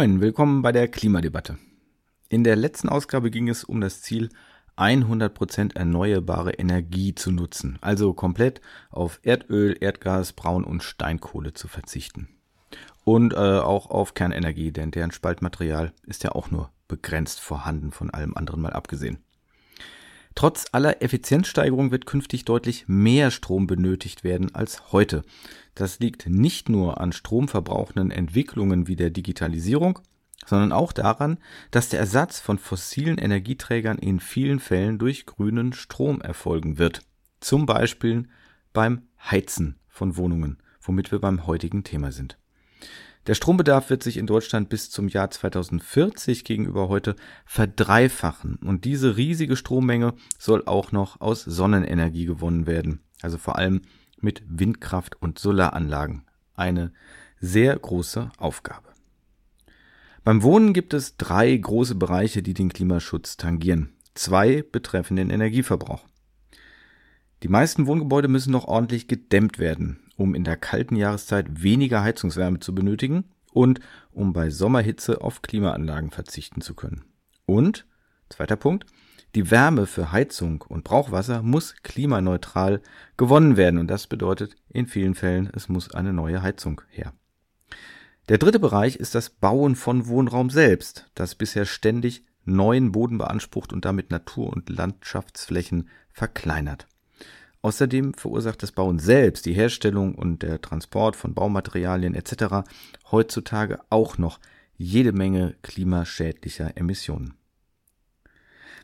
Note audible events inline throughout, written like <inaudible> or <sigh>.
Moin, willkommen bei der Klimadebatte. In der letzten Ausgabe ging es um das Ziel, 100% erneuerbare Energie zu nutzen, also komplett auf Erdöl, Erdgas, Braun- und Steinkohle zu verzichten. Und äh, auch auf Kernenergie, denn deren Spaltmaterial ist ja auch nur begrenzt vorhanden, von allem anderen mal abgesehen. Trotz aller Effizienzsteigerung wird künftig deutlich mehr Strom benötigt werden als heute. Das liegt nicht nur an stromverbrauchenden Entwicklungen wie der Digitalisierung, sondern auch daran, dass der Ersatz von fossilen Energieträgern in vielen Fällen durch grünen Strom erfolgen wird. Zum Beispiel beim Heizen von Wohnungen, womit wir beim heutigen Thema sind. Der Strombedarf wird sich in Deutschland bis zum Jahr 2040 gegenüber heute verdreifachen und diese riesige Strommenge soll auch noch aus Sonnenenergie gewonnen werden, also vor allem mit Windkraft und Solaranlagen. Eine sehr große Aufgabe. Beim Wohnen gibt es drei große Bereiche, die den Klimaschutz tangieren. Zwei betreffen den Energieverbrauch. Die meisten Wohngebäude müssen noch ordentlich gedämmt werden, um in der kalten Jahreszeit weniger Heizungswärme zu benötigen und um bei Sommerhitze auf Klimaanlagen verzichten zu können. Und, zweiter Punkt, die Wärme für Heizung und Brauchwasser muss klimaneutral gewonnen werden und das bedeutet in vielen Fällen, es muss eine neue Heizung her. Der dritte Bereich ist das Bauen von Wohnraum selbst, das bisher ständig neuen Boden beansprucht und damit Natur- und Landschaftsflächen verkleinert. Außerdem verursacht das Bauen selbst, die Herstellung und der Transport von Baumaterialien etc. heutzutage auch noch jede Menge klimaschädlicher Emissionen.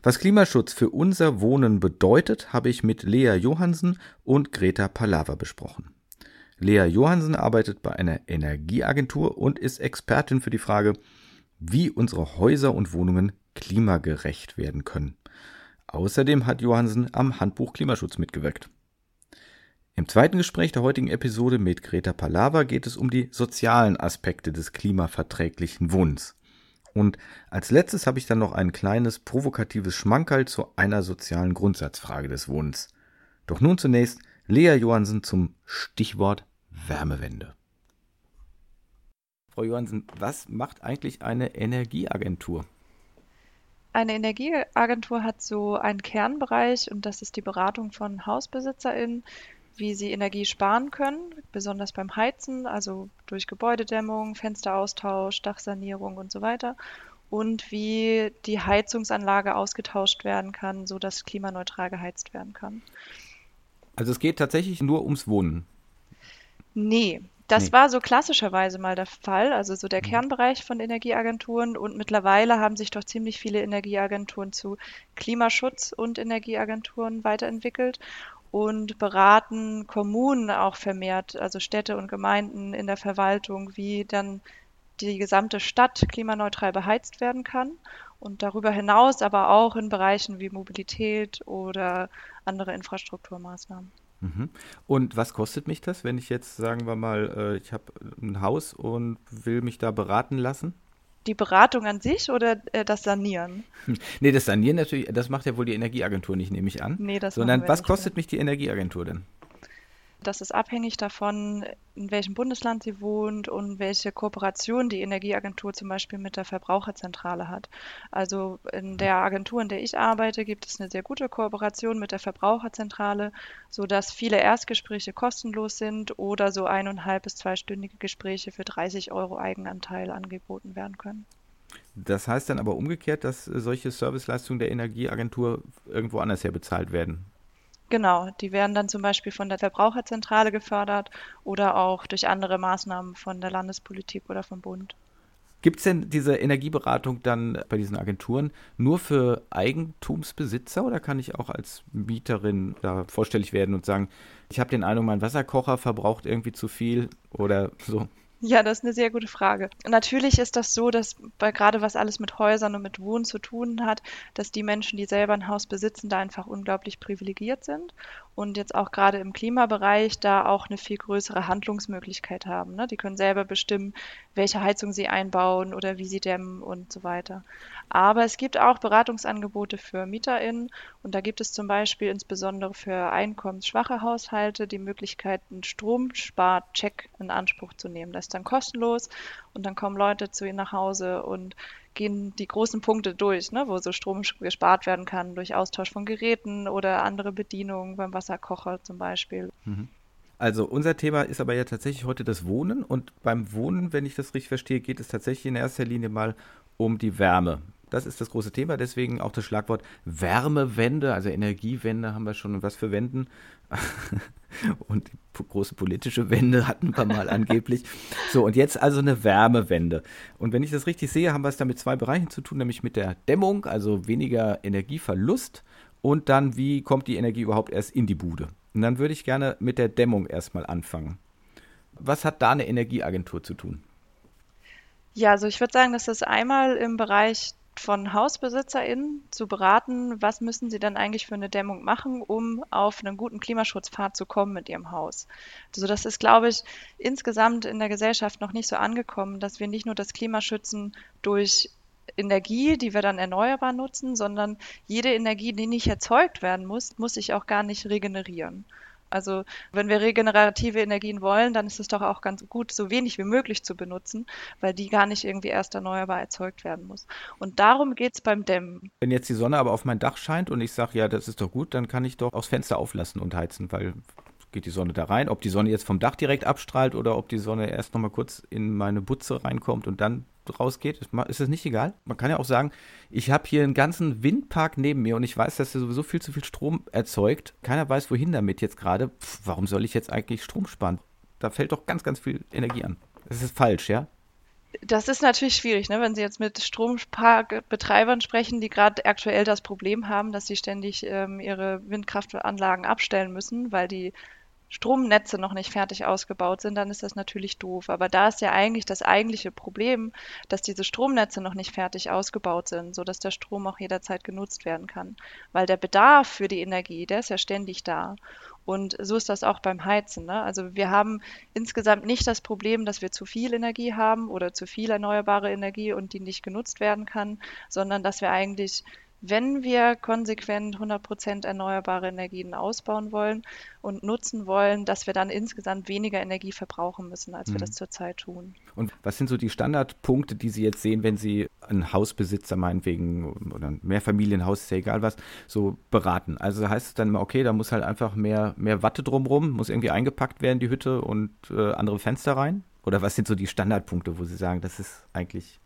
Was Klimaschutz für unser Wohnen bedeutet, habe ich mit Lea Johansen und Greta Palaver besprochen. Lea Johansen arbeitet bei einer Energieagentur und ist Expertin für die Frage, wie unsere Häuser und Wohnungen klimagerecht werden können. Außerdem hat Johansen am Handbuch Klimaschutz mitgewirkt. Im zweiten Gespräch der heutigen Episode mit Greta Palaver geht es um die sozialen Aspekte des klimaverträglichen Wohnens. Und als letztes habe ich dann noch ein kleines provokatives Schmankerl zu einer sozialen Grundsatzfrage des Wohnens. Doch nun zunächst Lea Johansen zum Stichwort Wärmewende. Frau Johansen, was macht eigentlich eine Energieagentur? Eine Energieagentur hat so einen Kernbereich und das ist die Beratung von HausbesitzerInnen, wie sie Energie sparen können, besonders beim Heizen, also durch Gebäudedämmung, Fensteraustausch, Dachsanierung und so weiter. Und wie die Heizungsanlage ausgetauscht werden kann, sodass klimaneutral geheizt werden kann. Also es geht tatsächlich nur ums Wohnen. Nee, das nee. war so klassischerweise mal der Fall, also so der mhm. Kernbereich von Energieagenturen. Und mittlerweile haben sich doch ziemlich viele Energieagenturen zu Klimaschutz und Energieagenturen weiterentwickelt und beraten Kommunen auch vermehrt, also Städte und Gemeinden in der Verwaltung, wie dann die gesamte Stadt klimaneutral beheizt werden kann und darüber hinaus aber auch in Bereichen wie Mobilität oder andere Infrastrukturmaßnahmen. Mhm. Und was kostet mich das, wenn ich jetzt, sagen wir mal, äh, ich habe ein Haus und will mich da beraten lassen? die Beratung an sich oder äh, das Sanieren? <laughs> Nee, das Sanieren natürlich, das macht ja wohl die Energieagentur nicht, nehme ich an. Nee, das Sondern was kostet mehr. mich die Energieagentur denn? Das ist abhängig davon, in welchem Bundesland sie wohnt und welche Kooperation die Energieagentur zum Beispiel mit der Verbraucherzentrale hat. Also in der Agentur, in der ich arbeite, gibt es eine sehr gute Kooperation mit der Verbraucherzentrale, sodass viele Erstgespräche kostenlos sind oder so eineinhalb bis zweistündige Gespräche für 30 Euro Eigenanteil angeboten werden können. Das heißt dann aber umgekehrt, dass solche Serviceleistungen der Energieagentur irgendwo anders her bezahlt werden. Genau, die werden dann zum Beispiel von der Verbraucherzentrale gefördert oder auch durch andere Maßnahmen von der Landespolitik oder vom Bund. Gibt es denn diese Energieberatung dann bei diesen Agenturen nur für Eigentumsbesitzer oder kann ich auch als Mieterin da vorstellig werden und sagen, ich habe den Eindruck, mein Wasserkocher verbraucht irgendwie zu viel oder so? Ja, das ist eine sehr gute Frage. Natürlich ist das so, dass bei gerade was alles mit Häusern und mit Wohnen zu tun hat, dass die Menschen, die selber ein Haus besitzen, da einfach unglaublich privilegiert sind und jetzt auch gerade im Klimabereich da auch eine viel größere Handlungsmöglichkeit haben. Ne? Die können selber bestimmen, welche Heizung sie einbauen oder wie sie dämmen und so weiter. Aber es gibt auch Beratungsangebote für MieterInnen und da gibt es zum Beispiel insbesondere für einkommensschwache Haushalte die Möglichkeit, einen Stromsparcheck in Anspruch zu nehmen. Das ist dann kostenlos und dann kommen Leute zu ihnen nach Hause und gehen die großen Punkte durch, ne, wo so Strom gespart werden kann durch Austausch von Geräten oder andere Bedienungen beim Wasserkocher zum Beispiel. Mhm. Also unser Thema ist aber ja tatsächlich heute das Wohnen und beim Wohnen, wenn ich das richtig verstehe, geht es tatsächlich in erster Linie mal um die Wärme. Das ist das große Thema, deswegen auch das Schlagwort Wärmewende, also Energiewende haben wir schon. Und was für Wenden? <laughs> und die große politische Wende hatten wir mal angeblich. So, und jetzt also eine Wärmewende. Und wenn ich das richtig sehe, haben wir es da mit zwei Bereichen zu tun, nämlich mit der Dämmung, also weniger Energieverlust und dann, wie kommt die Energie überhaupt erst in die Bude? Und dann würde ich gerne mit der Dämmung erstmal anfangen. Was hat da eine Energieagentur zu tun? Ja, also ich würde sagen, dass das einmal im Bereich von HausbesitzerInnen zu beraten, was müssen sie dann eigentlich für eine Dämmung machen, um auf einen guten Klimaschutzpfad zu kommen mit ihrem Haus. Also das ist, glaube ich, insgesamt in der Gesellschaft noch nicht so angekommen, dass wir nicht nur das Klima schützen durch Energie, die wir dann erneuerbar nutzen, sondern jede Energie, die nicht erzeugt werden muss, muss sich auch gar nicht regenerieren. Also wenn wir regenerative Energien wollen, dann ist es doch auch ganz gut, so wenig wie möglich zu benutzen, weil die gar nicht irgendwie erst erneuerbar erzeugt werden muss. Und darum geht es beim Dämmen. Wenn jetzt die Sonne aber auf mein Dach scheint und ich sage, ja, das ist doch gut, dann kann ich doch aufs Fenster auflassen und heizen, weil geht die Sonne da rein. Ob die Sonne jetzt vom Dach direkt abstrahlt oder ob die Sonne erst nochmal kurz in meine Butze reinkommt und dann rausgeht, ist es nicht egal. Man kann ja auch sagen, ich habe hier einen ganzen Windpark neben mir und ich weiß, dass er sowieso viel zu viel Strom erzeugt. Keiner weiß, wohin damit jetzt gerade. Warum soll ich jetzt eigentlich Strom sparen? Da fällt doch ganz, ganz viel Energie an. Das ist falsch, ja? Das ist natürlich schwierig, ne? wenn Sie jetzt mit Stromparkbetreibern sprechen, die gerade aktuell das Problem haben, dass sie ständig ähm, ihre Windkraftanlagen abstellen müssen, weil die Stromnetze noch nicht fertig ausgebaut sind, dann ist das natürlich doof. Aber da ist ja eigentlich das eigentliche Problem, dass diese Stromnetze noch nicht fertig ausgebaut sind, sodass der Strom auch jederzeit genutzt werden kann. Weil der Bedarf für die Energie, der ist ja ständig da. Und so ist das auch beim Heizen. Ne? Also wir haben insgesamt nicht das Problem, dass wir zu viel Energie haben oder zu viel erneuerbare Energie und die nicht genutzt werden kann, sondern dass wir eigentlich wenn wir konsequent 100% erneuerbare Energien ausbauen wollen und nutzen wollen, dass wir dann insgesamt weniger Energie verbrauchen müssen, als mhm. wir das zurzeit tun. Und was sind so die Standardpunkte, die Sie jetzt sehen, wenn Sie einen Hausbesitzer meinetwegen oder ein Mehrfamilienhaus, ist ja egal was, so beraten? Also heißt es dann immer, okay, da muss halt einfach mehr, mehr Watte drumrum, muss irgendwie eingepackt werden, die Hütte und äh, andere Fenster rein? Oder was sind so die Standardpunkte, wo Sie sagen, das ist eigentlich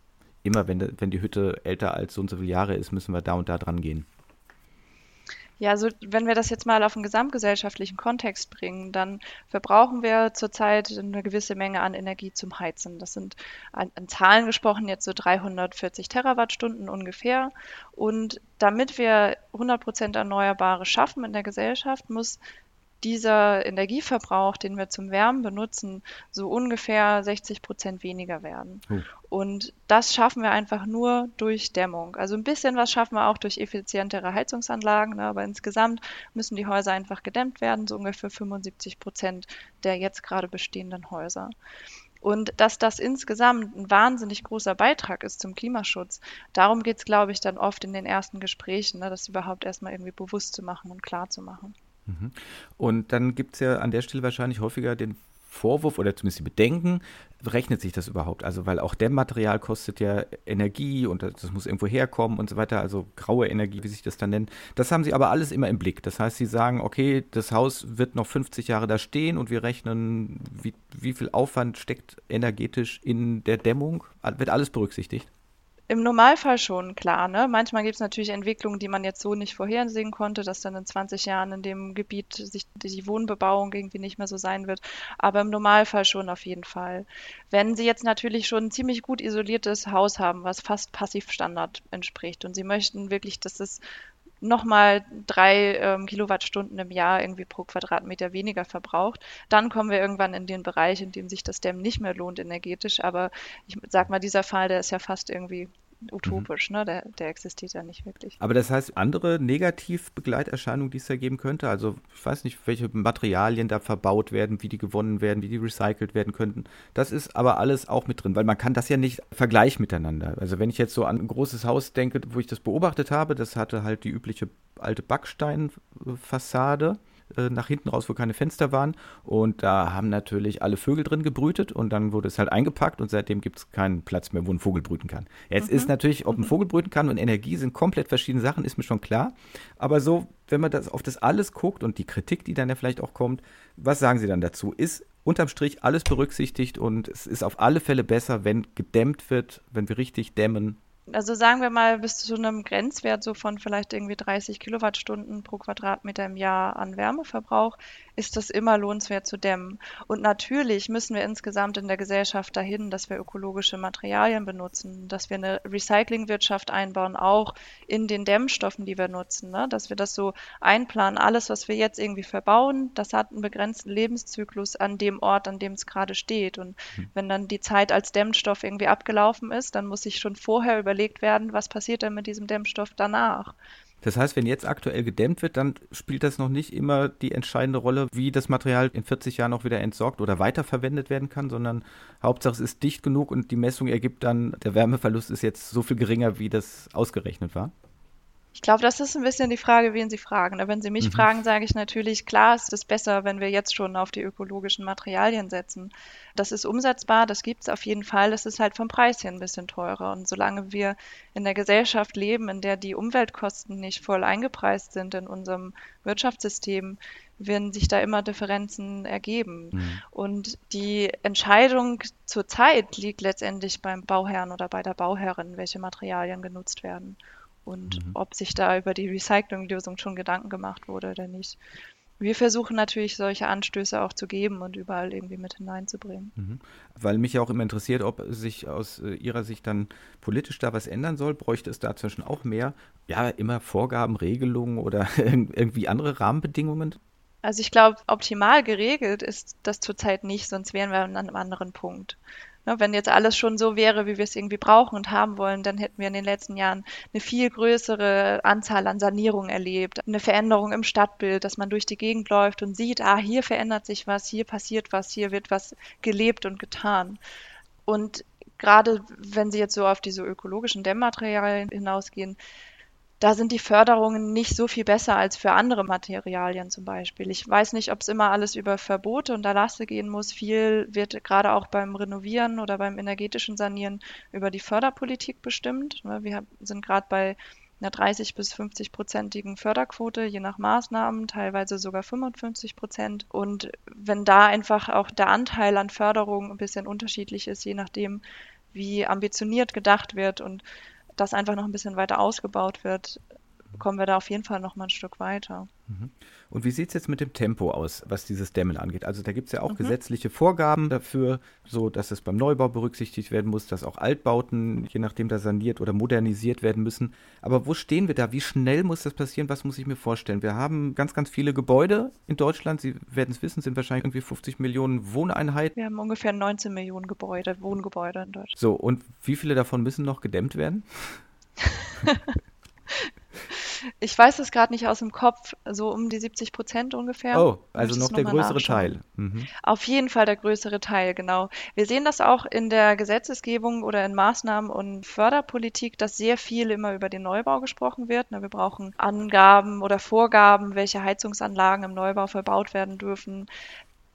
immer, wenn, wenn die Hütte älter als so und so viele Jahre ist, müssen wir da und da dran gehen. Ja, also wenn wir das jetzt mal auf einen gesamtgesellschaftlichen Kontext bringen, dann verbrauchen wir zurzeit eine gewisse Menge an Energie zum Heizen. Das sind an, an Zahlen gesprochen jetzt so 340 Terawattstunden ungefähr. Und damit wir 100 Prozent Erneuerbare schaffen in der Gesellschaft, muss dieser Energieverbrauch, den wir zum Wärmen benutzen, so ungefähr 60 Prozent weniger werden. Oh. Und das schaffen wir einfach nur durch Dämmung. Also ein bisschen was schaffen wir auch durch effizientere Heizungsanlagen, ne? aber insgesamt müssen die Häuser einfach gedämmt werden, so ungefähr 75 Prozent der jetzt gerade bestehenden Häuser. Und dass das insgesamt ein wahnsinnig großer Beitrag ist zum Klimaschutz, darum geht es, glaube ich, dann oft in den ersten Gesprächen, ne, das überhaupt erstmal irgendwie bewusst zu machen und klar zu machen. Mhm. Und dann gibt es ja an der Stelle wahrscheinlich häufiger den Vorwurf oder zumindest die Bedenken, rechnet sich das überhaupt? Also, weil auch Dämmmaterial kostet ja Energie und das muss irgendwo herkommen und so weiter, also graue Energie, wie sich das dann nennt. Das haben sie aber alles immer im Blick. Das heißt, sie sagen, okay, das Haus wird noch 50 Jahre da stehen und wir rechnen, wie, wie viel Aufwand steckt energetisch in der Dämmung. Wird alles berücksichtigt? Im Normalfall schon, klar. Ne? Manchmal gibt es natürlich Entwicklungen, die man jetzt so nicht vorhersehen konnte, dass dann in 20 Jahren in dem Gebiet sich die Wohnbebauung irgendwie nicht mehr so sein wird. Aber im Normalfall schon auf jeden Fall. Wenn Sie jetzt natürlich schon ein ziemlich gut isoliertes Haus haben, was fast Passivstandard entspricht und Sie möchten wirklich, dass es nochmal drei ähm, Kilowattstunden im Jahr irgendwie pro Quadratmeter weniger verbraucht, dann kommen wir irgendwann in den Bereich, in dem sich das Dämmen nicht mehr lohnt energetisch. Aber ich sag mal, dieser Fall, der ist ja fast irgendwie utopisch, mhm. ne? Der, der existiert ja nicht wirklich. Aber das heißt, andere Negativbegleiterscheinungen, die es da geben könnte, also ich weiß nicht, welche Materialien da verbaut werden, wie die gewonnen werden, wie die recycelt werden könnten, das ist aber alles auch mit drin, weil man kann das ja nicht vergleichen miteinander. Also wenn ich jetzt so an ein großes Haus denke, wo ich das beobachtet habe, das hatte halt die übliche alte Backsteinfassade äh, nach hinten raus, wo keine Fenster waren. Und da haben natürlich alle Vögel drin gebrütet und dann wurde es halt eingepackt und seitdem gibt es keinen Platz mehr, wo ein Vogel brüten kann. Jetzt mhm. ist natürlich, ob ein Vogel brüten kann und Energie sind komplett verschiedene Sachen, ist mir schon klar. Aber so, wenn man das auf das alles guckt und die Kritik, die dann ja vielleicht auch kommt, was sagen Sie dann dazu? Ist unterm Strich alles berücksichtigt und es ist auf alle Fälle besser, wenn gedämmt wird, wenn wir richtig dämmen. Also sagen wir mal bis zu einem Grenzwert so von vielleicht irgendwie 30 Kilowattstunden pro Quadratmeter im Jahr an Wärmeverbrauch ist das immer lohnenswert zu dämmen. Und natürlich müssen wir insgesamt in der Gesellschaft dahin, dass wir ökologische Materialien benutzen, dass wir eine Recyclingwirtschaft einbauen, auch in den Dämmstoffen, die wir nutzen, ne? dass wir das so einplanen. Alles, was wir jetzt irgendwie verbauen, das hat einen begrenzten Lebenszyklus an dem Ort, an dem es gerade steht. Und mhm. wenn dann die Zeit als Dämmstoff irgendwie abgelaufen ist, dann muss sich schon vorher überlegt werden, was passiert denn mit diesem Dämmstoff danach. Das heißt, wenn jetzt aktuell gedämmt wird, dann spielt das noch nicht immer die entscheidende Rolle, wie das Material in 40 Jahren auch wieder entsorgt oder weiterverwendet werden kann, sondern Hauptsache es ist dicht genug und die Messung ergibt dann, der Wärmeverlust ist jetzt so viel geringer, wie das ausgerechnet war. Ich glaube, das ist ein bisschen die Frage, wen Sie fragen. Wenn Sie mich mhm. fragen, sage ich natürlich, klar ist es besser, wenn wir jetzt schon auf die ökologischen Materialien setzen. Das ist umsetzbar, das gibt es auf jeden Fall. Das ist halt vom Preis her ein bisschen teurer. Und solange wir in der Gesellschaft leben, in der die Umweltkosten nicht voll eingepreist sind in unserem Wirtschaftssystem, werden sich da immer Differenzen ergeben. Mhm. Und die Entscheidung zur Zeit liegt letztendlich beim Bauherrn oder bei der Bauherrin, welche Materialien genutzt werden und mhm. ob sich da über die Recyclinglösung schon Gedanken gemacht wurde oder nicht. Wir versuchen natürlich solche Anstöße auch zu geben und überall irgendwie mit hineinzubringen. Mhm. Weil mich ja auch immer interessiert, ob sich aus äh, Ihrer Sicht dann politisch da was ändern soll. Bräuchte es dazwischen auch mehr, ja, immer Vorgaben, Regelungen oder <laughs> irgendwie andere Rahmenbedingungen? Also ich glaube, optimal geregelt ist das zurzeit nicht, sonst wären wir an einem anderen Punkt. Ne, wenn jetzt alles schon so wäre, wie wir es irgendwie brauchen und haben wollen, dann hätten wir in den letzten Jahren eine viel größere Anzahl an Sanierungen erlebt, eine Veränderung im Stadtbild, dass man durch die Gegend läuft und sieht, ah, hier verändert sich was, hier passiert was, hier wird was gelebt und getan. Und gerade wenn Sie jetzt so auf diese ökologischen Dämmmaterialien hinausgehen, da sind die Förderungen nicht so viel besser als für andere Materialien zum Beispiel. Ich weiß nicht, ob es immer alles über Verbote und Erlasse gehen muss. Viel wird gerade auch beim Renovieren oder beim energetischen Sanieren über die Förderpolitik bestimmt. Ne, wir sind gerade bei einer 30 bis 50 prozentigen Förderquote, je nach Maßnahmen, teilweise sogar 55 Prozent. Und wenn da einfach auch der Anteil an Förderung ein bisschen unterschiedlich ist, je nachdem, wie ambitioniert gedacht wird und das einfach noch ein bisschen weiter ausgebaut wird, kommen wir da auf jeden Fall noch mal ein Stück weiter. Mhm. Und wie sieht es jetzt mit dem Tempo aus, was dieses Dämmen angeht? Also da gibt es ja auch mhm. gesetzliche Vorgaben dafür, so dass es beim Neubau berücksichtigt werden muss, dass auch Altbauten, je nachdem da saniert oder modernisiert werden müssen. Aber wo stehen wir da? Wie schnell muss das passieren? Was muss ich mir vorstellen? Wir haben ganz, ganz viele Gebäude in Deutschland. Sie werden es wissen, sind wahrscheinlich irgendwie 50 Millionen Wohneinheiten. Wir haben ungefähr 19 Millionen Gebäude, Wohngebäude in Deutschland. So, und wie viele davon müssen noch gedämmt werden? <laughs> Ich weiß es gerade nicht aus dem Kopf, so um die 70 Prozent ungefähr. Oh, also noch der größere nachschauen. Teil. Mhm. Auf jeden Fall der größere Teil, genau. Wir sehen das auch in der Gesetzesgebung oder in Maßnahmen und Förderpolitik, dass sehr viel immer über den Neubau gesprochen wird. Wir brauchen Angaben oder Vorgaben, welche Heizungsanlagen im Neubau verbaut werden dürfen,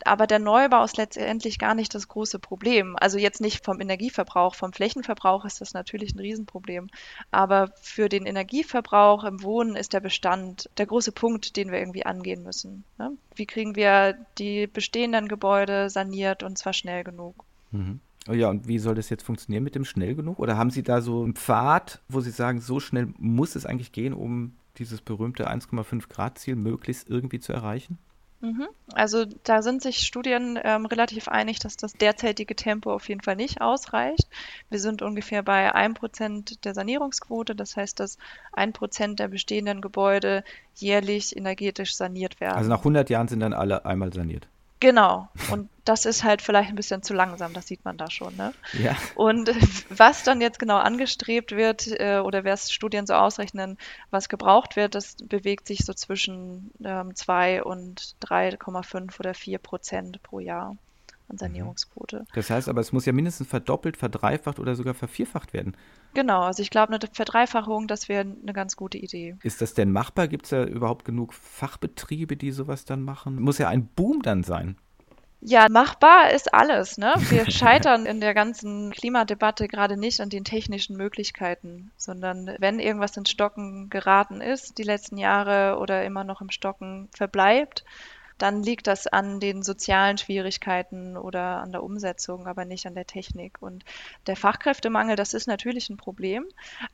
aber der Neubau ist letztendlich gar nicht das große Problem. Also jetzt nicht vom Energieverbrauch, vom Flächenverbrauch ist das natürlich ein Riesenproblem. Aber für den Energieverbrauch im Wohnen ist der Bestand der große Punkt, den wir irgendwie angehen müssen. Ne? Wie kriegen wir die bestehenden Gebäude saniert und zwar schnell genug? Mhm. Oh ja, und wie soll das jetzt funktionieren mit dem schnell genug? Oder haben Sie da so einen Pfad, wo Sie sagen, so schnell muss es eigentlich gehen, um dieses berühmte 1,5 Grad Ziel möglichst irgendwie zu erreichen? Mhm. Also da sind sich Studien ähm, relativ einig, dass das derzeitige Tempo auf jeden Fall nicht ausreicht. Wir sind ungefähr bei 1% der Sanierungsquote, das heißt, dass 1% der bestehenden Gebäude jährlich energetisch saniert werden. Also nach 100 Jahren sind dann alle einmal saniert. Genau. Und das ist halt vielleicht ein bisschen zu langsam, das sieht man da schon. Ne? Ja. Und <laughs> was dann jetzt genau angestrebt wird äh, oder wer es Studien so ausrechnen, was gebraucht wird, das bewegt sich so zwischen ähm, 2 und 3,5 oder 4 Prozent pro Jahr. an Sanierungsquote. Das heißt aber, es muss ja mindestens verdoppelt, verdreifacht oder sogar vervierfacht werden. Genau, also ich glaube, eine Verdreifachung, das wäre eine ganz gute Idee. Ist das denn machbar? Gibt es da überhaupt genug Fachbetriebe, die sowas dann machen? Muss ja ein Boom dann sein. Ja, machbar ist alles. Ne? <laughs> Wir scheitern in der ganzen Klimadebatte gerade nicht an den technischen Möglichkeiten, sondern wenn irgendwas ins Stocken geraten ist, die letzten Jahre oder immer noch im Stocken verbleibt, dann liegt das an den sozialen Schwierigkeiten oder an der Umsetzung, aber nicht an der Technik. Und der Fachkräftemangel, das ist natürlich ein Problem,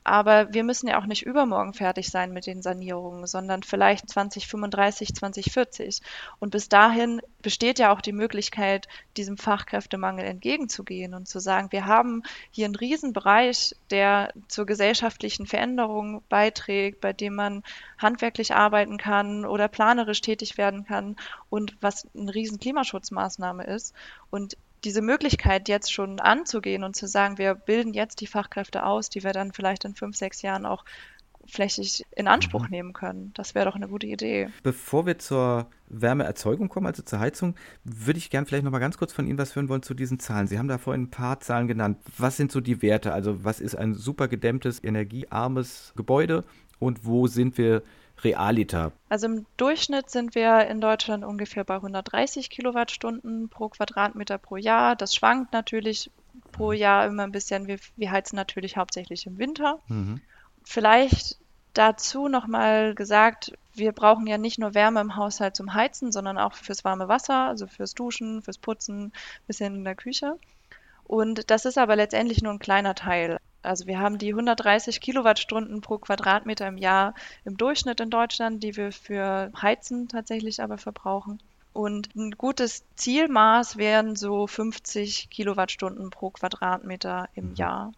aber wir müssen ja auch nicht übermorgen fertig sein mit den Sanierungen, sondern vielleicht 2035, 2040. Und bis dahin besteht ja auch die Möglichkeit, diesem Fachkräftemangel entgegenzugehen und zu sagen, wir haben hier einen Riesenbereich, der zur gesellschaftlichen Veränderung beiträgt, bei dem man handwerklich arbeiten kann oder planerisch tätig werden kann und was eine riesen Klimaschutzmaßnahme ist. Und diese Möglichkeit jetzt schon anzugehen und zu sagen, wir bilden jetzt die Fachkräfte aus, die wir dann vielleicht in fünf, sechs Jahren auch flächig in Anspruch mhm. nehmen können. Das wäre doch eine gute Idee. Bevor wir zur Wärmeerzeugung kommen, also zur Heizung, würde ich gerne vielleicht noch mal ganz kurz von Ihnen was hören wollen zu diesen Zahlen. Sie haben da vorhin ein paar Zahlen genannt. Was sind so die Werte? Also was ist ein super gedämmtes, energiearmes Gebäude und wo sind wir Realiter? Also im Durchschnitt sind wir in Deutschland ungefähr bei 130 Kilowattstunden pro Quadratmeter pro Jahr. Das schwankt natürlich pro mhm. Jahr immer ein bisschen. Wir, wir heizen natürlich hauptsächlich im Winter. Mhm. Vielleicht dazu nochmal gesagt, wir brauchen ja nicht nur Wärme im Haushalt zum Heizen, sondern auch fürs warme Wasser, also fürs Duschen, fürs Putzen, bisschen in der Küche. Und das ist aber letztendlich nur ein kleiner Teil. Also wir haben die 130 Kilowattstunden pro Quadratmeter im Jahr im Durchschnitt in Deutschland, die wir für Heizen tatsächlich aber verbrauchen. Und ein gutes Zielmaß wären so 50 Kilowattstunden pro Quadratmeter im mhm. Jahr.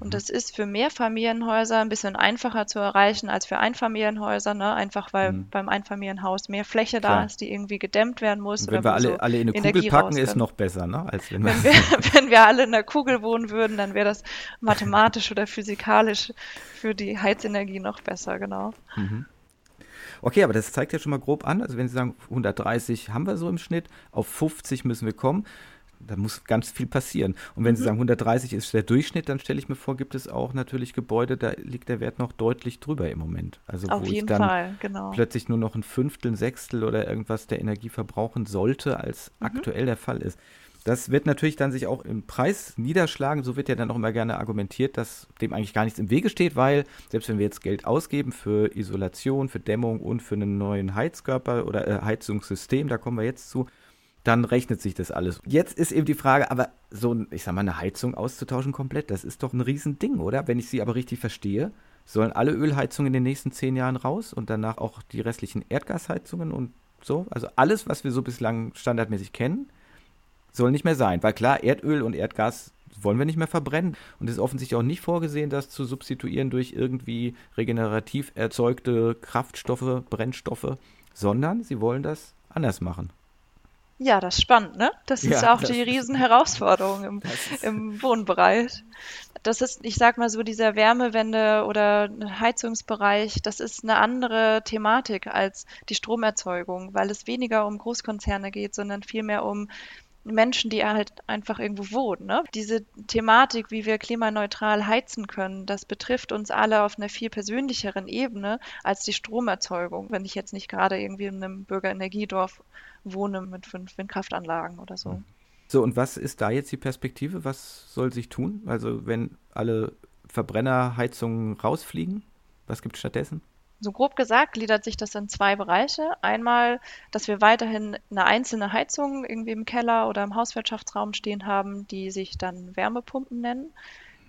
Und das ist für Mehrfamilienhäuser ein bisschen einfacher zu erreichen als für Einfamilienhäuser, ne? einfach weil mhm. beim Einfamilienhaus mehr Fläche Klar. da ist, die irgendwie gedämmt werden muss. Und wenn wir alle, so alle in eine Energie Kugel packen, ist noch besser, ne? als wenn, wenn, wir, <laughs> <laughs> wenn wir alle in einer Kugel wohnen würden, dann wäre das mathematisch oder physikalisch für die Heizenergie noch besser, genau. Mhm. Okay, aber das zeigt ja schon mal grob an. Also wenn Sie sagen, 130 haben wir so im Schnitt, auf 50 müssen wir kommen da muss ganz viel passieren. Und wenn mhm. Sie sagen, 130 ist der Durchschnitt, dann stelle ich mir vor, gibt es auch natürlich Gebäude, da liegt der Wert noch deutlich drüber im Moment. Also Auf wo jeden ich dann Fall, genau. plötzlich nur noch ein Fünftel, ein Sechstel oder irgendwas der Energie verbrauchen sollte, als mhm. aktuell der Fall ist. Das wird natürlich dann sich auch im Preis niederschlagen. So wird ja dann auch immer gerne argumentiert, dass dem eigentlich gar nichts im Wege steht, weil selbst wenn wir jetzt Geld ausgeben für Isolation, für Dämmung und für einen neuen Heizkörper oder äh, Heizungssystem, da kommen wir jetzt zu, dann rechnet sich das alles. Jetzt ist eben die Frage, aber so, ich sag mal, eine Heizung auszutauschen komplett, das ist doch ein Riesending, oder? Wenn ich sie aber richtig verstehe, sollen alle Ölheizungen in den nächsten zehn Jahren raus und danach auch die restlichen Erdgasheizungen und so. Also alles, was wir so bislang standardmäßig kennen, soll nicht mehr sein. Weil klar, Erdöl und Erdgas wollen wir nicht mehr verbrennen. Und es ist offensichtlich auch nicht vorgesehen, das zu substituieren durch irgendwie regenerativ erzeugte Kraftstoffe, Brennstoffe, sondern sie wollen das anders machen. Ja, das ist spannend, ne? Das ist ja, auch die Riesenherausforderung <laughs> im, im Wohnbereich. Das ist, ich sag mal so, dieser Wärmewende oder Heizungsbereich, das ist eine andere Thematik als die Stromerzeugung, weil es weniger um Großkonzerne geht, sondern vielmehr um Menschen, die halt einfach irgendwo wohnen. Ne? Diese Thematik, wie wir klimaneutral heizen können, das betrifft uns alle auf einer viel persönlicheren Ebene als die Stromerzeugung, wenn ich jetzt nicht gerade irgendwie in einem Bürgerenergiedorf wohne mit fünf Windkraftanlagen oder so. So, und was ist da jetzt die Perspektive? Was soll sich tun? Also, wenn alle Verbrennerheizungen rausfliegen, was gibt es stattdessen? So grob gesagt gliedert sich das in zwei Bereiche. Einmal, dass wir weiterhin eine einzelne Heizung irgendwie im Keller oder im Hauswirtschaftsraum stehen haben, die sich dann Wärmepumpen nennen.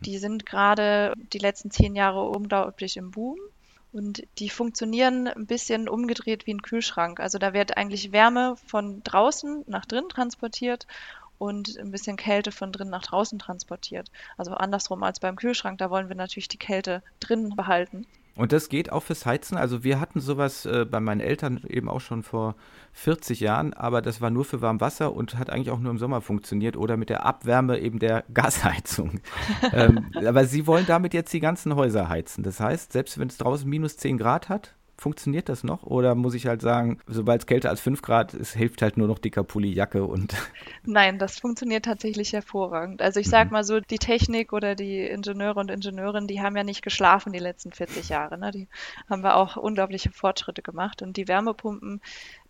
Die sind gerade die letzten zehn Jahre unglaublich im Boom. Und die funktionieren ein bisschen umgedreht wie ein Kühlschrank. Also da wird eigentlich Wärme von draußen nach drin transportiert und ein bisschen Kälte von drin nach draußen transportiert. Also andersrum als beim Kühlschrank, da wollen wir natürlich die Kälte drin behalten. Und das geht auch fürs Heizen. Also wir hatten sowas äh, bei meinen Eltern eben auch schon vor 40 Jahren, aber das war nur für Warmwasser und hat eigentlich auch nur im Sommer funktioniert oder mit der Abwärme eben der <laughs> Gasheizung. ähm, aber sie wollen damit jetzt die ganzen Häuser heizen. Das heißt, selbst wenn es draußen minus 10 Grad hat, Funktioniert das noch? Oder muss ich halt sagen, sobald es kälter als 5 Grad ist, hilft halt nur noch dicker Pulli, Jacke und. <laughs> Nein, das funktioniert tatsächlich hervorragend. Also ich sag mhm. mal so, die Technik oder die Ingenieure und Ingenieurinnen, die haben ja nicht geschlafen die letzten 40 Jahre. Ne? Die haben wir auch unglaubliche Fortschritte gemacht. Und die Wärmepumpen,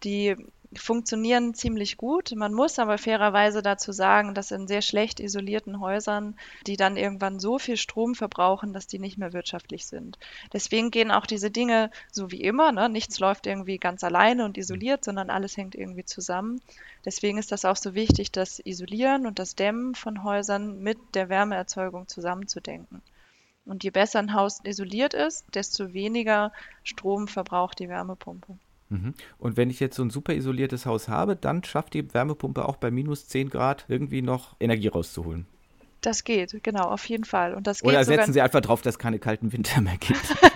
die funktionieren ziemlich gut. Man muss aber fairerweise dazu sagen, dass in sehr schlecht isolierten Häusern, die dann irgendwann so viel Strom verbrauchen, dass die nicht mehr wirtschaftlich sind. Deswegen gehen auch diese Dinge so wie immer. Ne? Nichts läuft irgendwie ganz alleine und isoliert, sondern alles hängt irgendwie zusammen. Deswegen ist das auch so wichtig, das Isolieren und das Dämmen von Häusern mit der Wärmeerzeugung zusammenzudenken. Und je besser ein Haus isoliert ist, desto weniger Strom verbraucht die Wärmepumpe. Mhm. Und wenn ich jetzt so ein super isoliertes Haus habe, dann schafft die Wärmepumpe auch bei minus 10 Grad irgendwie noch Energie rauszuholen. Das geht, genau, auf jeden Fall. Und das geht Oder setzen Sie einfach drauf, dass es keine kalten Winter mehr gibt. <laughs>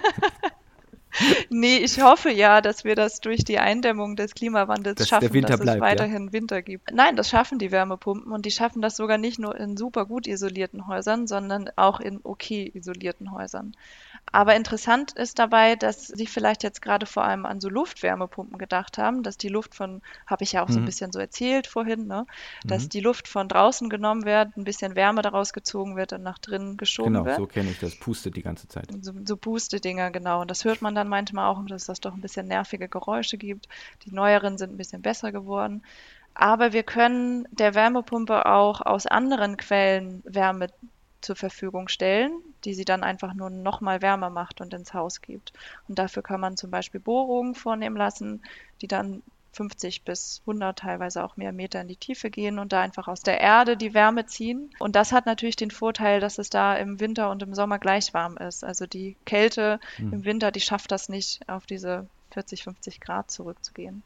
nee, ich hoffe ja, dass wir das durch die Eindämmung des Klimawandels dass schaffen, dass bleibt, es weiterhin ja? Winter gibt. Nein, das schaffen die Wärmepumpen und die schaffen das sogar nicht nur in super gut isolierten Häusern, sondern auch in okay isolierten Häusern. Aber interessant ist dabei, dass Sie vielleicht jetzt gerade vor allem an so Luftwärmepumpen gedacht haben, dass die Luft von, habe ich ja auch mhm. so ein mhm. bisschen so erzählt vorhin, ne? dass mhm. die Luft von draußen genommen wird, ein bisschen Wärme daraus gezogen wird und nach drinnen geschoben genau, wird. Genau, so kenne ich das. Pustet die ganze Zeit. So, so Puste-Dinger, genau. Und das hört man dann manchmal auch, dass das doch ein bisschen nervige Geräusche gibt. Die neueren sind ein bisschen besser geworden. Aber wir können der Wärmepumpe auch aus anderen Quellen Wärme zur Verfügung stellen, die sie dann einfach nur noch mal wärmer macht und ins Haus gibt. Und dafür kann man zum Beispiel Bohrungen vornehmen lassen, die dann 50 bis 100, teilweise auch mehr Meter in die Tiefe gehen und da einfach aus der Erde die Wärme ziehen. Und das hat natürlich den Vorteil, dass es da im Winter und im Sommer gleich warm ist. Also die Kälte hm. im Winter, die schafft das nicht, auf diese 40, 50 Grad zurückzugehen.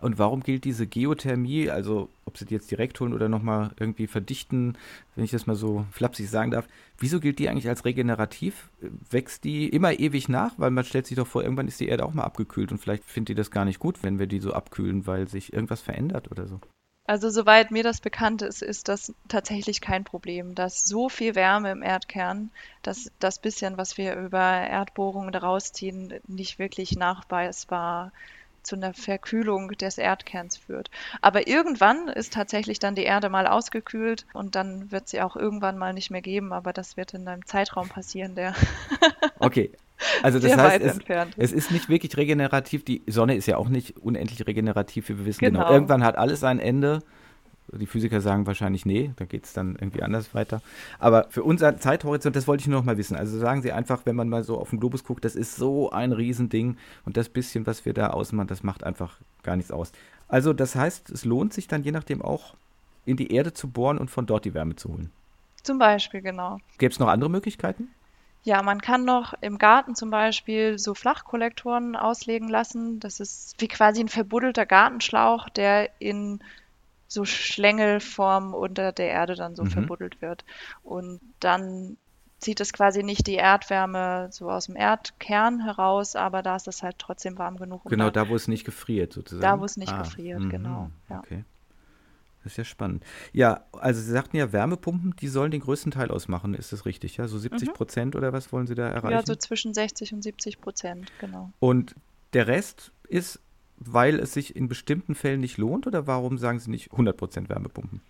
Und warum gilt diese Geothermie, also ob sie die jetzt direkt holen oder nochmal irgendwie verdichten, wenn ich das mal so flapsig sagen darf, wieso gilt die eigentlich als regenerativ? Wächst die immer ewig nach? Weil man stellt sich doch vor, irgendwann ist die Erde auch mal abgekühlt und vielleicht findet die das gar nicht gut, wenn wir die so abkühlen, weil sich irgendwas verändert oder so. Also soweit mir das bekannt ist, ist das tatsächlich kein Problem, dass so viel Wärme im Erdkern, dass das bisschen, was wir über Erdbohrungen daraus ziehen, nicht wirklich nachweisbar ist zu einer Verkühlung des Erdkerns führt. Aber irgendwann ist tatsächlich dann die Erde mal ausgekühlt und dann wird sie auch irgendwann mal nicht mehr geben, aber das wird in einem Zeitraum passieren, der <laughs> Okay. Also das heißt, es, es, ist nicht wirklich regenerativ. Die Sonne ist ja auch nicht unendlich regenerativ, wie wir wissen. Genau. genau. Irgendwann hat alles ein Ende die Physiker sagen wahrscheinlich, nee, da geht es dann irgendwie anders weiter. Aber für unseren Zeithorizont, das wollte ich nur noch mal wissen. Also sagen Sie einfach, wenn man mal so auf den Globus guckt, das ist so ein Riesending und das bisschen, was wir da ausmachen, das macht einfach gar nichts aus. Also das heißt, es lohnt sich dann je nachdem auch in die Erde zu bohren und von dort die Wärme zu holen. Zum Beispiel, genau. Gäbe es noch andere Möglichkeiten? Ja, man kann noch im Garten zum Beispiel so Flachkollektoren auslegen lassen. Das ist wie quasi ein verbuddelter Gartenschlauch, der in so Schlängelform unter der Erde dann so mhm. verbuddelt wird. Und dann zieht es quasi nicht die Erdwärme so aus dem Erdkern heraus, aber da ist es halt trotzdem warm genug. Um genau, da, wo es nicht gefriert sozusagen. Da, wo es nicht ah, gefriert, mh, genau. Ja. Okay. Das ist ja spannend. Ja, also Sie sagten ja, Wärmepumpen, die sollen den größten Teil ausmachen, ist das richtig? Ja, so 70 mhm. Prozent oder was wollen Sie da erreichen? Ja, so zwischen 60 und 70 Prozent, genau. Und der Rest ist weil es sich in bestimmten Fällen nicht lohnt oder warum sagen Sie nicht 100% Wärmepumpen?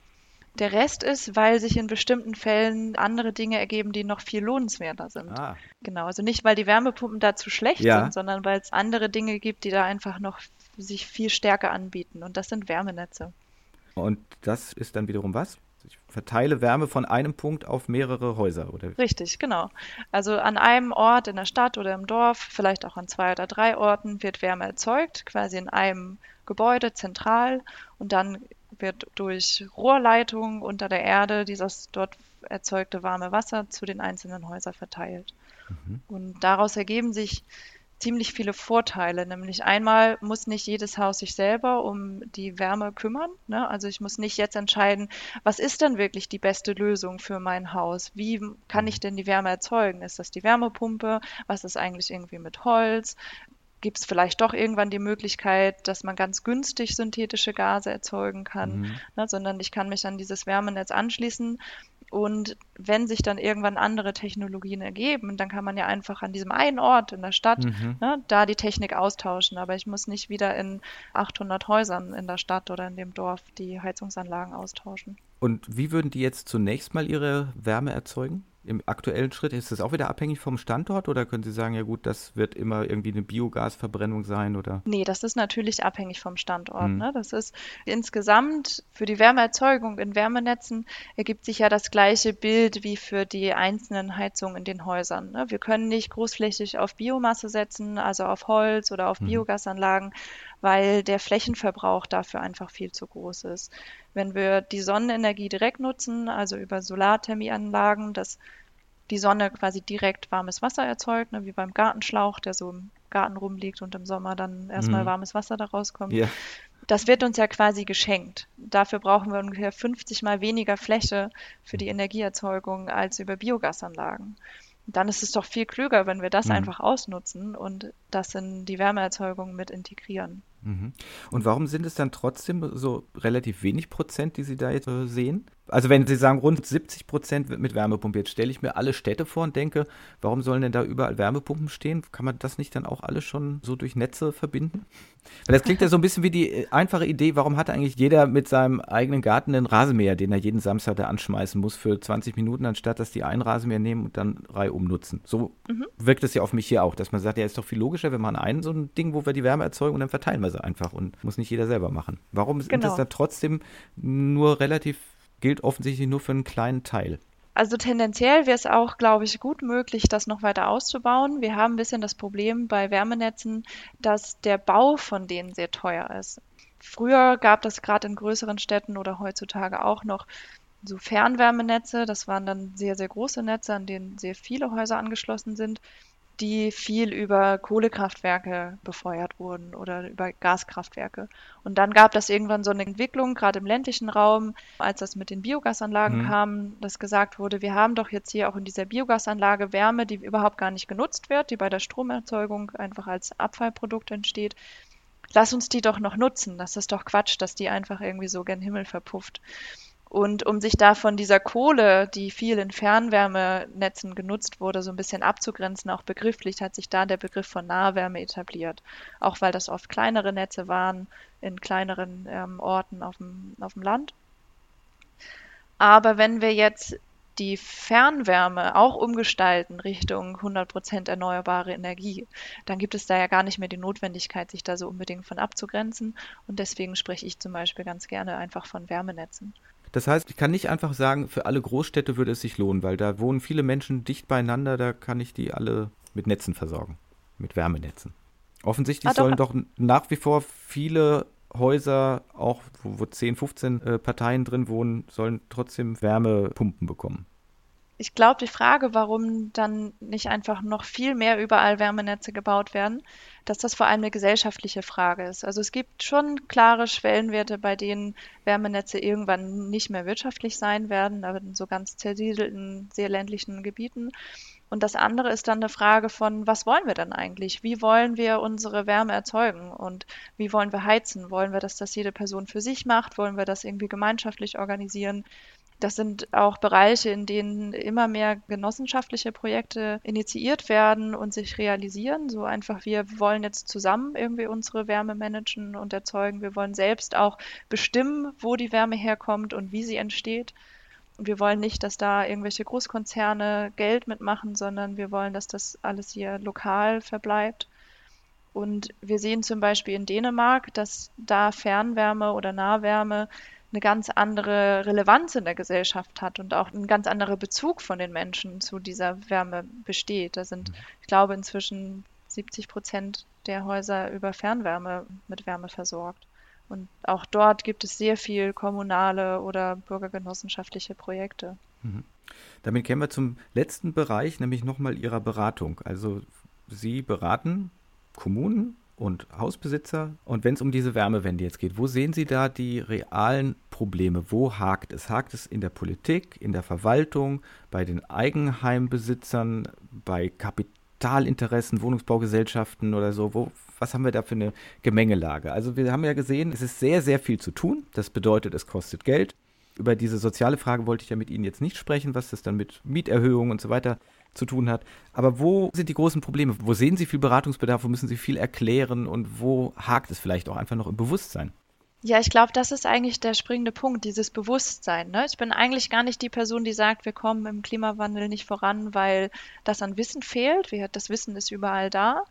Der Rest ist, weil sich in bestimmten Fällen andere Dinge ergeben, die noch viel lohnenswerter sind. Ah. Genau, also nicht, weil die Wärmepumpen dazu schlecht ja. sind, sondern weil es andere Dinge gibt, die da einfach noch sich viel stärker anbieten. Und das sind Wärmenetze. Und das ist dann wiederum was? Ich verteile Wärme von einem Punkt auf mehrere Häuser, oder? Richtig, genau. Also an einem Ort in der Stadt oder im Dorf, vielleicht auch an zwei oder drei Orten, wird Wärme erzeugt, quasi in einem Gebäude zentral und dann wird durch Rohrleitungen unter der Erde dieses dort erzeugte warme Wasser zu den einzelnen Häusern verteilt. Mhm. Und daraus ergeben sich ziemlich viele Vorteile. Nämlich einmal muss nicht jedes Haus sich selber um die Wärme kümmern. Ne? Also ich muss nicht jetzt entscheiden, was ist denn wirklich die beste Lösung für mein Haus? Wie kann ich denn die Wärme erzeugen? Ist das die Wärmepumpe? Was ist eigentlich irgendwie mit Holz? Gibt es vielleicht doch irgendwann die Möglichkeit, dass man ganz günstig synthetische Gase erzeugen kann, mhm. ne? sondern ich kann mich an dieses Wärmenetz anschließen Und wenn sich dann irgendwann andere Technologien ergeben, dann kann man ja einfach an diesem einen Ort in der Stadt mhm. ne, da die Technik austauschen. Aber ich muss nicht wieder in 800 Häusern in der Stadt oder in dem Dorf die Heizungsanlagen austauschen. Und wie würden die jetzt zunächst mal ihre Wärme erzeugen? Im aktuellen Schritt ist das auch wieder abhängig vom Standort oder können Sie sagen, ja gut, das wird immer irgendwie eine Biogasverbrennung sein oder? Nee, das ist natürlich abhängig vom Standort. Mhm. Ne? Das ist insgesamt für die Wärmeerzeugung in Wärmenetzen ergibt sich ja das gleiche Bild wie für die einzelnen Heizungen in den Häusern. Ne? Wir können nicht großflächig auf Biomasse setzen, also auf Holz oder auf mhm. Biogasanlagen, weil der Flächenverbrauch dafür einfach viel zu groß ist. Wenn wir die Sonnenenergie direkt nutzen, also über Solarthermieanlagen, dass die Sonne quasi direkt warmes Wasser erzeugt, ne, wie beim Gartenschlauch, der so im Garten rumliegt und im Sommer dann erstmal mhm. warmes Wasser da rauskommt. Yeah. Das wird uns ja quasi geschenkt. Dafür brauchen wir ungefähr 50 mal weniger Fläche für die Energieerzeugung als über Biogasanlagen dann ist es doch viel klüger, wenn wir das mhm. einfach ausnutzen und das in die Wärmeerzeugung mit integrieren. Mhm. Und warum sind es dann trotzdem so relativ wenig Prozent, die Sie da jetzt äh, sehen? Also wenn Sie sagen, rund 70 Prozent wird mit Wärmepumpe, jetzt stelle ich mir alle Städte vor und denke, warum sollen denn da überall Wärmepumpen stehen? Kann man das nicht dann auch alles schon so durch Netze verbinden? Weil das klingt ja so ein bisschen wie die äh, einfache Idee, warum hat eigentlich jeder mit seinem eigenen Garten einen Rasenmäher, den er jeden Samstag da anschmeißen muss für 20 Minuten, anstatt dass die einen Rasenmäher nehmen und dann reihum nutzen. So mhm. wirkt es ja auf mich hier auch, dass man sagt, ja, ist doch viel logischer, wir machen einen so ein Ding, wo wir die Wärme erzeugen und dann verteilen wir sie einfach und muss nicht jeder selber machen. Warum genau. sind das dann trotzdem nur relativ gilt offensichtlich nur für einen kleinen Teil. Also tendenziell wäre es auch, glaube ich, gut möglich, das noch weiter auszubauen. Wir haben ein bisschen das Problem bei Wärmenetzen, dass der Bau von denen sehr teuer ist. Früher gab es gerade in größeren Städten oder heutzutage auch noch so Fernwärmenetze. Das waren dann sehr, sehr große Netze, an denen sehr viele Häuser angeschlossen sind die viel über Kohlekraftwerke befeuert wurden oder über Gaskraftwerke. Und dann gab es irgendwann so eine Entwicklung, gerade im ländlichen Raum, als das mit den Biogasanlagen mhm. kam, dass gesagt wurde, wir haben doch jetzt hier auch in dieser Biogasanlage Wärme, die überhaupt gar nicht genutzt wird, die bei der Stromerzeugung einfach als Abfallprodukt entsteht. Lass uns die doch noch nutzen. Das ist doch Quatsch, dass die einfach irgendwie so gen Himmel verpufft. Und um sich da von dieser Kohle, die viel in Fernwärmenetzen genutzt wurde, so ein bisschen abzugrenzen, auch begrifflich, hat sich da der Begriff von Nahwärme etabliert. Auch weil das oft kleinere Netze waren in kleineren ähm, Orten auf dem, auf dem Land. Aber wenn wir jetzt die Fernwärme auch umgestalten Richtung 100% erneuerbare Energie, dann gibt es da ja gar nicht mehr die Notwendigkeit, sich da so unbedingt von abzugrenzen. Und deswegen spreche ich zum Beispiel ganz gerne einfach von Wärmenetzen. Das heißt, ich kann nicht einfach sagen, für alle Großstädte würde es sich lohnen, weil da wohnen viele Menschen dicht beieinander, da kann ich die alle mit Netzen versorgen, mit Wärmenetzen. Offensichtlich ah, sollen doch nach wie vor viele Häuser, auch wo, wo 10, 15 äh, Parteien drin wohnen, sollen trotzdem Wärmepumpen bekommen. Ich glaube, die Frage, warum dann nicht einfach noch viel mehr überall Wärmenetze gebaut werden, dass das vor allem eine gesellschaftliche Frage ist. Also es gibt schon klare Schwellenwerte, bei denen Wärmenetze irgendwann nicht mehr wirtschaftlich sein werden, aber in so ganz zersiedelten, sehr ländlichen Gebieten. Und das andere ist dann eine Frage von, was wollen wir denn eigentlich? Wie wollen wir unsere Wärme erzeugen und wie wollen wir heizen? Wollen wir, dass das jede Person für sich macht? Wollen wir das irgendwie gemeinschaftlich organisieren? Das sind auch Bereiche, in denen immer mehr genossenschaftliche Projekte initiiert werden und sich realisieren. So einfach, wir wollen jetzt zusammen irgendwie unsere Wärme managen und erzeugen. Wir wollen selbst auch bestimmen, wo die Wärme herkommt und wie sie entsteht. Und wir wollen nicht, dass da irgendwelche Großkonzerne Geld mitmachen, sondern wir wollen, dass das alles hier lokal verbleibt. Und wir sehen zum Beispiel in Dänemark, dass da Fernwärme oder Nahwärme eine ganz andere Relevanz in der Gesellschaft hat und auch ein ganz anderer Bezug von den Menschen zu dieser Wärme besteht. Da sind, mhm. ich glaube, inzwischen 70 Prozent der Häuser über Fernwärme mit Wärme versorgt. Und auch dort gibt es sehr viel kommunale oder bürgergenossenschaftliche Projekte. Mhm. Damit kämen wir zum letzten Bereich, nämlich nochmal Ihrer Beratung. Also Sie beraten Kommunen und Hausbesitzer. Und wenn es um diese Wärmewende jetzt geht, wo sehen Sie da die realen Probleme? Wo hakt es? Hakt es in der Politik, in der Verwaltung, bei den Eigenheimbesitzern, bei Kapitalinteressen, Wohnungsbaugesellschaften oder so? Wo, was haben wir da für eine Gemengelage? Also wir haben ja gesehen, es ist sehr, sehr viel zu tun. Das bedeutet, es kostet Geld. Über diese soziale Frage wollte ich ja mit Ihnen jetzt nicht sprechen, was das dann mit Mieterhöhungen und so weiter zu tun hat. Aber wo sind die großen Probleme? Wo sehen Sie viel Beratungsbedarf? Wo müssen Sie viel erklären? Und wo hakt es vielleicht auch einfach noch im Bewusstsein? Ja, ich glaube, das ist eigentlich der springende Punkt, dieses Bewusstsein. Ne? Ich bin eigentlich gar nicht die Person, die sagt, wir kommen im Klimawandel nicht voran, weil das an Wissen fehlt. Das Wissen ist überall da.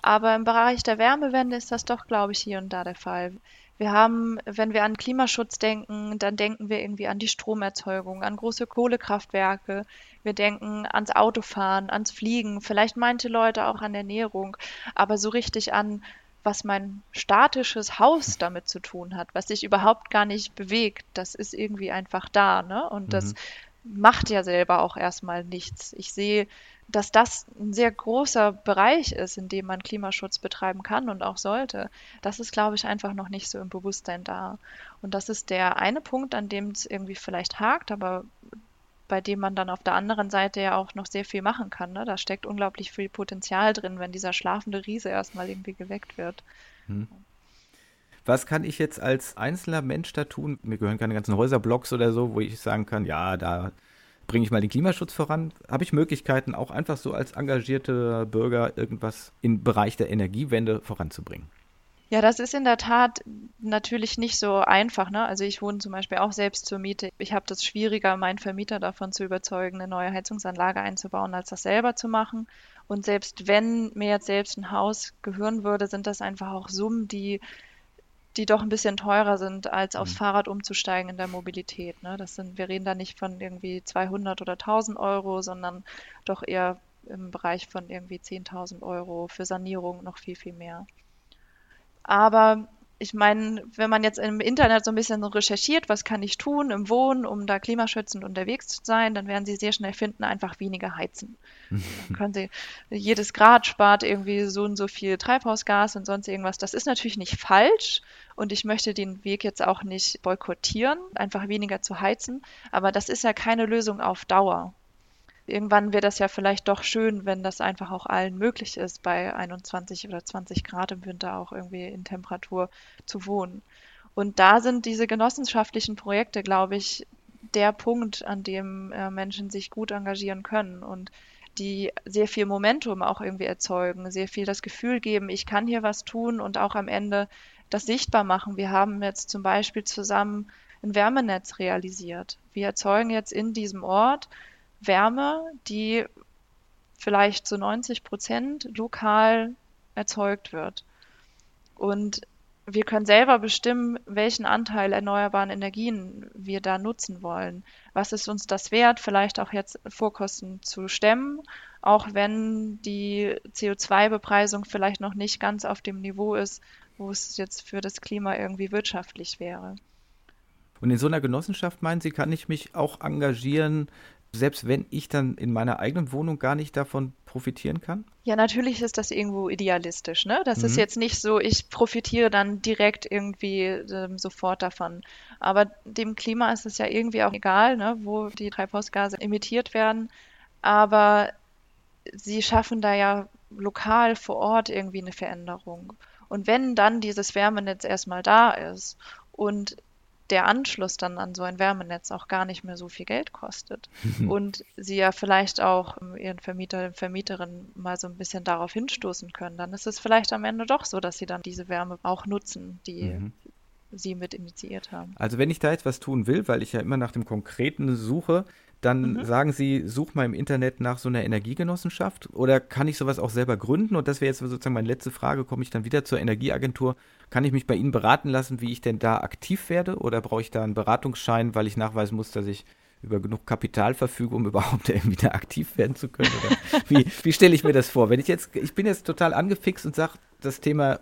Aber im Bereich der Wärmewende ist das doch, glaube ich, hier und da der Fall. Wir haben, wenn wir an Klimaschutz denken, dann denken wir irgendwie an die Stromerzeugung, an große Kohlekraftwerke. Wir denken ans Autofahren, ans Fliegen, vielleicht meinte Leute auch an Ernährung, aber so richtig an, was mein statisches Haus damit zu tun hat, was sich überhaupt gar nicht bewegt, das ist irgendwie einfach da, ne? Und mhm. das macht ja selber auch erstmal nichts. Ich sehe dass das ein sehr großer Bereich ist, in dem man Klimaschutz betreiben kann und auch sollte, das ist, glaube ich, einfach noch nicht so im Bewusstsein da. Und das ist der eine Punkt, an dem es irgendwie vielleicht hakt, aber bei dem man dann auf der anderen Seite ja auch noch sehr viel machen kann. Ne? Da steckt unglaublich viel Potenzial drin, wenn dieser schlafende Riese erstmal irgendwie geweckt wird. Hm. Was kann ich jetzt als einzelner Mensch da tun? Mir gehören keine ganzen Häuserblocks oder so, wo ich sagen kann, ja, da bringe ich mal den Klimaschutz voran? Habe ich Möglichkeiten, auch einfach so als engagierter Bürger irgendwas im Bereich der Energiewende voranzubringen? Ja, das ist in der Tat natürlich nicht so einfach. Ne? Also ich wohne zum Beispiel auch selbst zur Miete. Ich habe das schwieriger, meinen Vermieter davon zu überzeugen, eine neue Heizungsanlage einzubauen, als das selber zu machen. Und selbst wenn mir jetzt selbst ein Haus gehören würde, sind das einfach auch Summen, die die doch ein bisschen teurer sind, als aufs mhm. Fahrrad umzusteigen in der Mobilität. Ne? Das sind, wir reden da nicht von irgendwie 200 oder 1000 Euro, sondern doch eher im Bereich von irgendwie 10.000 Euro für Sanierung noch viel, viel mehr. Aber ich meine, wenn man jetzt im Internet so ein bisschen recherchiert, was kann ich tun im Wohnen, um da klimaschützend unterwegs zu sein, dann werden Sie sehr schnell finden, einfach weniger heizen. dann <laughs> können Sie, jedes Grad spart irgendwie so und so viel Treibhausgas und sonst irgendwas. Das ist natürlich nicht falsch und ich möchte den Weg jetzt auch nicht boykottieren, einfach weniger zu heizen, aber das ist ja keine Lösung auf Dauer irgendwann wäre das ja vielleicht doch schön, wenn das einfach auch allen möglich ist, bei 21 oder 20 Grad im Winter auch irgendwie in Temperatur zu wohnen. Und da sind diese genossenschaftlichen Projekte, glaube ich, der Punkt, an dem äh, Menschen sich gut engagieren können und die sehr viel Momentum auch irgendwie erzeugen, sehr viel das Gefühl geben, ich kann hier was tun und auch am Ende das sichtbar machen. Wir haben jetzt zum Beispiel zusammen ein Wärmenetz realisiert. Wir erzeugen jetzt in diesem Ort Wärme, die vielleicht zu 90 Prozent lokal erzeugt wird. Und wir können selber bestimmen, welchen Anteil erneuerbaren Energien wir da nutzen wollen. Was ist uns das wert, vielleicht auch jetzt Vorkosten zu stemmen, auch wenn die CO2-Bepreisung vielleicht noch nicht ganz auf dem Niveau ist, wo es jetzt für das Klima irgendwie wirtschaftlich wäre. Und in so einer Genossenschaft, meinen Sie, kann ich mich auch engagieren, selbst wenn ich dann in meiner eigenen Wohnung gar nicht davon profitieren kann? Ja, natürlich ist das irgendwo idealistisch. Ne? Das mhm. ist jetzt nicht so, ich profitiere dann direkt irgendwie ähm, sofort davon. Aber dem Klima ist es ja irgendwie auch egal, ne, wo die Treibhausgase emittiert werden. Aber sie schaffen da ja lokal vor Ort irgendwie eine Veränderung. Und wenn dann dieses Wärmenetz erstmal da ist und der Anschluss dann an so ein Wärmenetz auch gar nicht mehr so viel Geld kostet. <laughs> und sie ja vielleicht auch ihren Vermieter, Vermieterin mal so ein bisschen darauf hinstoßen können, dann ist es vielleicht am Ende doch so, dass sie dann diese Wärme auch nutzen, die mhm. sie mit initiiert haben. Also wenn ich da jetzt was tun will, weil ich ja immer nach dem Konkreten suche, dann mhm. sagen Sie, such mal im Internet nach so einer Energiegenossenschaft oder kann ich sowas auch selber gründen? Und das wäre jetzt sozusagen meine letzte Frage, komme ich dann wieder zur Energieagentur. Kann ich mich bei Ihnen beraten lassen, wie ich denn da aktiv werde oder brauche ich da einen Beratungsschein, weil ich nachweisen muss, dass ich über genug Kapital verfüge, um <laughs> überhaupt irgendwie da aktiv werden zu können? wie, wie stelle ich mir das vor? Wenn ich jetzt, ich bin jetzt total angefixt und sage, das Thema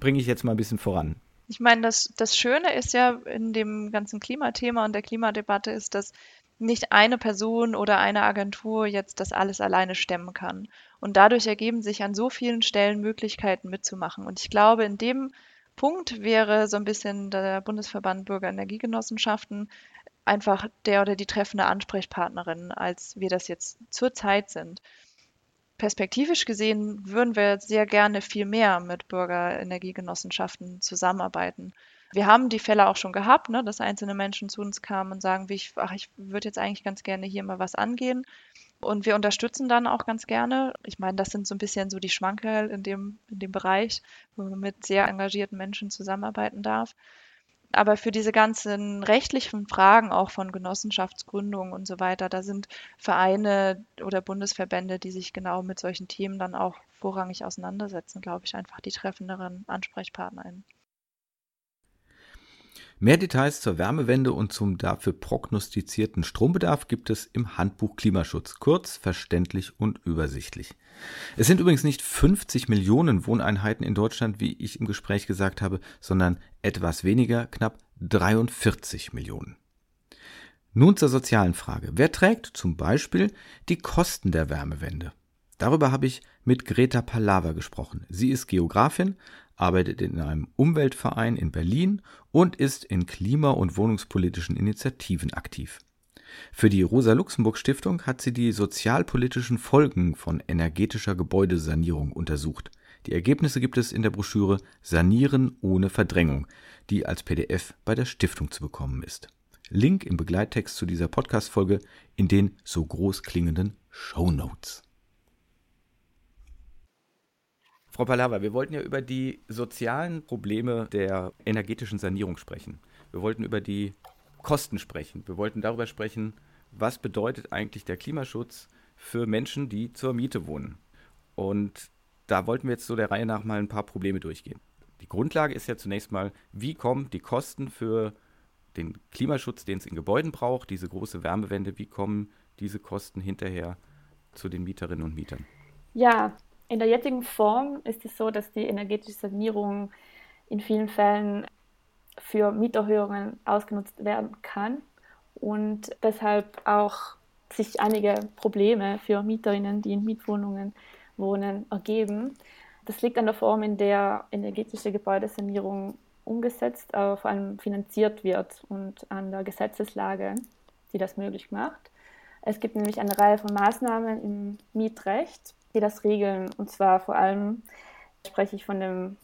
bringe ich jetzt mal ein bisschen voran. Ich meine, das, das Schöne ist ja in dem ganzen Klimathema und der Klimadebatte ist, dass nicht eine Person oder eine Agentur jetzt das alles alleine stemmen kann. Und dadurch ergeben sich an so vielen Stellen Möglichkeiten mitzumachen. Und ich glaube, in dem Punkt wäre so ein bisschen der Bundesverband Bürgerenergiegenossenschaften einfach der oder die treffende Ansprechpartnerin, als wir das jetzt zurzeit sind. Perspektivisch gesehen würden wir sehr gerne viel mehr mit Bürgerenergiegenossenschaften zusammenarbeiten. Wir haben die Fälle auch schon gehabt, ne, dass einzelne Menschen zu uns kamen und sagen, wie ich, ach, ich würde jetzt eigentlich ganz gerne hier mal was angehen. Und wir unterstützen dann auch ganz gerne. Ich meine, das sind so ein bisschen so die Schmankerl in dem, in dem Bereich, wo man mit sehr engagierten Menschen zusammenarbeiten darf. Aber für diese ganzen rechtlichen Fragen auch von Genossenschaftsgründung und so weiter, da sind Vereine oder Bundesverbände, die sich genau mit solchen Themen dann auch vorrangig auseinandersetzen, glaube ich, einfach die treffenderen AnsprechpartnerInnen. Mehr Details zur Wärmewende und zum dafür prognostizierten Strombedarf gibt es im Handbuch Klimaschutz, kurz, verständlich und übersichtlich. Es sind übrigens nicht 50 Millionen Wohneinheiten in Deutschland, wie ich im Gespräch gesagt habe, sondern etwas weniger, knapp 43 Millionen. Nun zur sozialen Frage. Wer trägt zum Beispiel die Kosten der Wärmewende? Darüber habe ich mit Greta Palava gesprochen. Sie ist Geografin, arbeitet in einem Umweltverein in Berlin und ist in klima- und wohnungspolitischen Initiativen aktiv. Für die Rosa-Luxemburg-Stiftung hat sie die sozialpolitischen Folgen von energetischer Gebäudesanierung untersucht. Die Ergebnisse gibt es in der Broschüre Sanieren ohne Verdrängung, die als PDF bei der Stiftung zu bekommen ist. Link im Begleittext zu dieser Podcast-Folge in den so groß klingenden Show Notes. Frau Palava, wir wollten ja über die sozialen Probleme der energetischen Sanierung sprechen. Wir wollten über die Kosten sprechen. Wir wollten darüber sprechen, was bedeutet eigentlich der Klimaschutz für Menschen, die zur Miete wohnen. Und da wollten wir jetzt so der Reihe nach mal ein paar Probleme durchgehen. Die Grundlage ist ja zunächst mal, wie kommen die Kosten für den Klimaschutz, den es in Gebäuden braucht, diese große Wärmewende, wie kommen diese Kosten hinterher zu den Mieterinnen und Mietern? Ja, in der jetzigen Form ist es so, dass die energetische Sanierung in vielen Fällen für Mieterhöhungen ausgenutzt werden kann und deshalb auch sich einige Probleme für Mieterinnen, die in Mietwohnungen wohnen, ergeben. Das liegt an der Form, in der energetische Gebäudesanierung umgesetzt, aber vor allem finanziert wird und an der Gesetzeslage, die das möglich macht. Es gibt nämlich eine Reihe von Maßnahmen im Mietrecht, die das regeln. Und zwar vor allem spreche ich von dem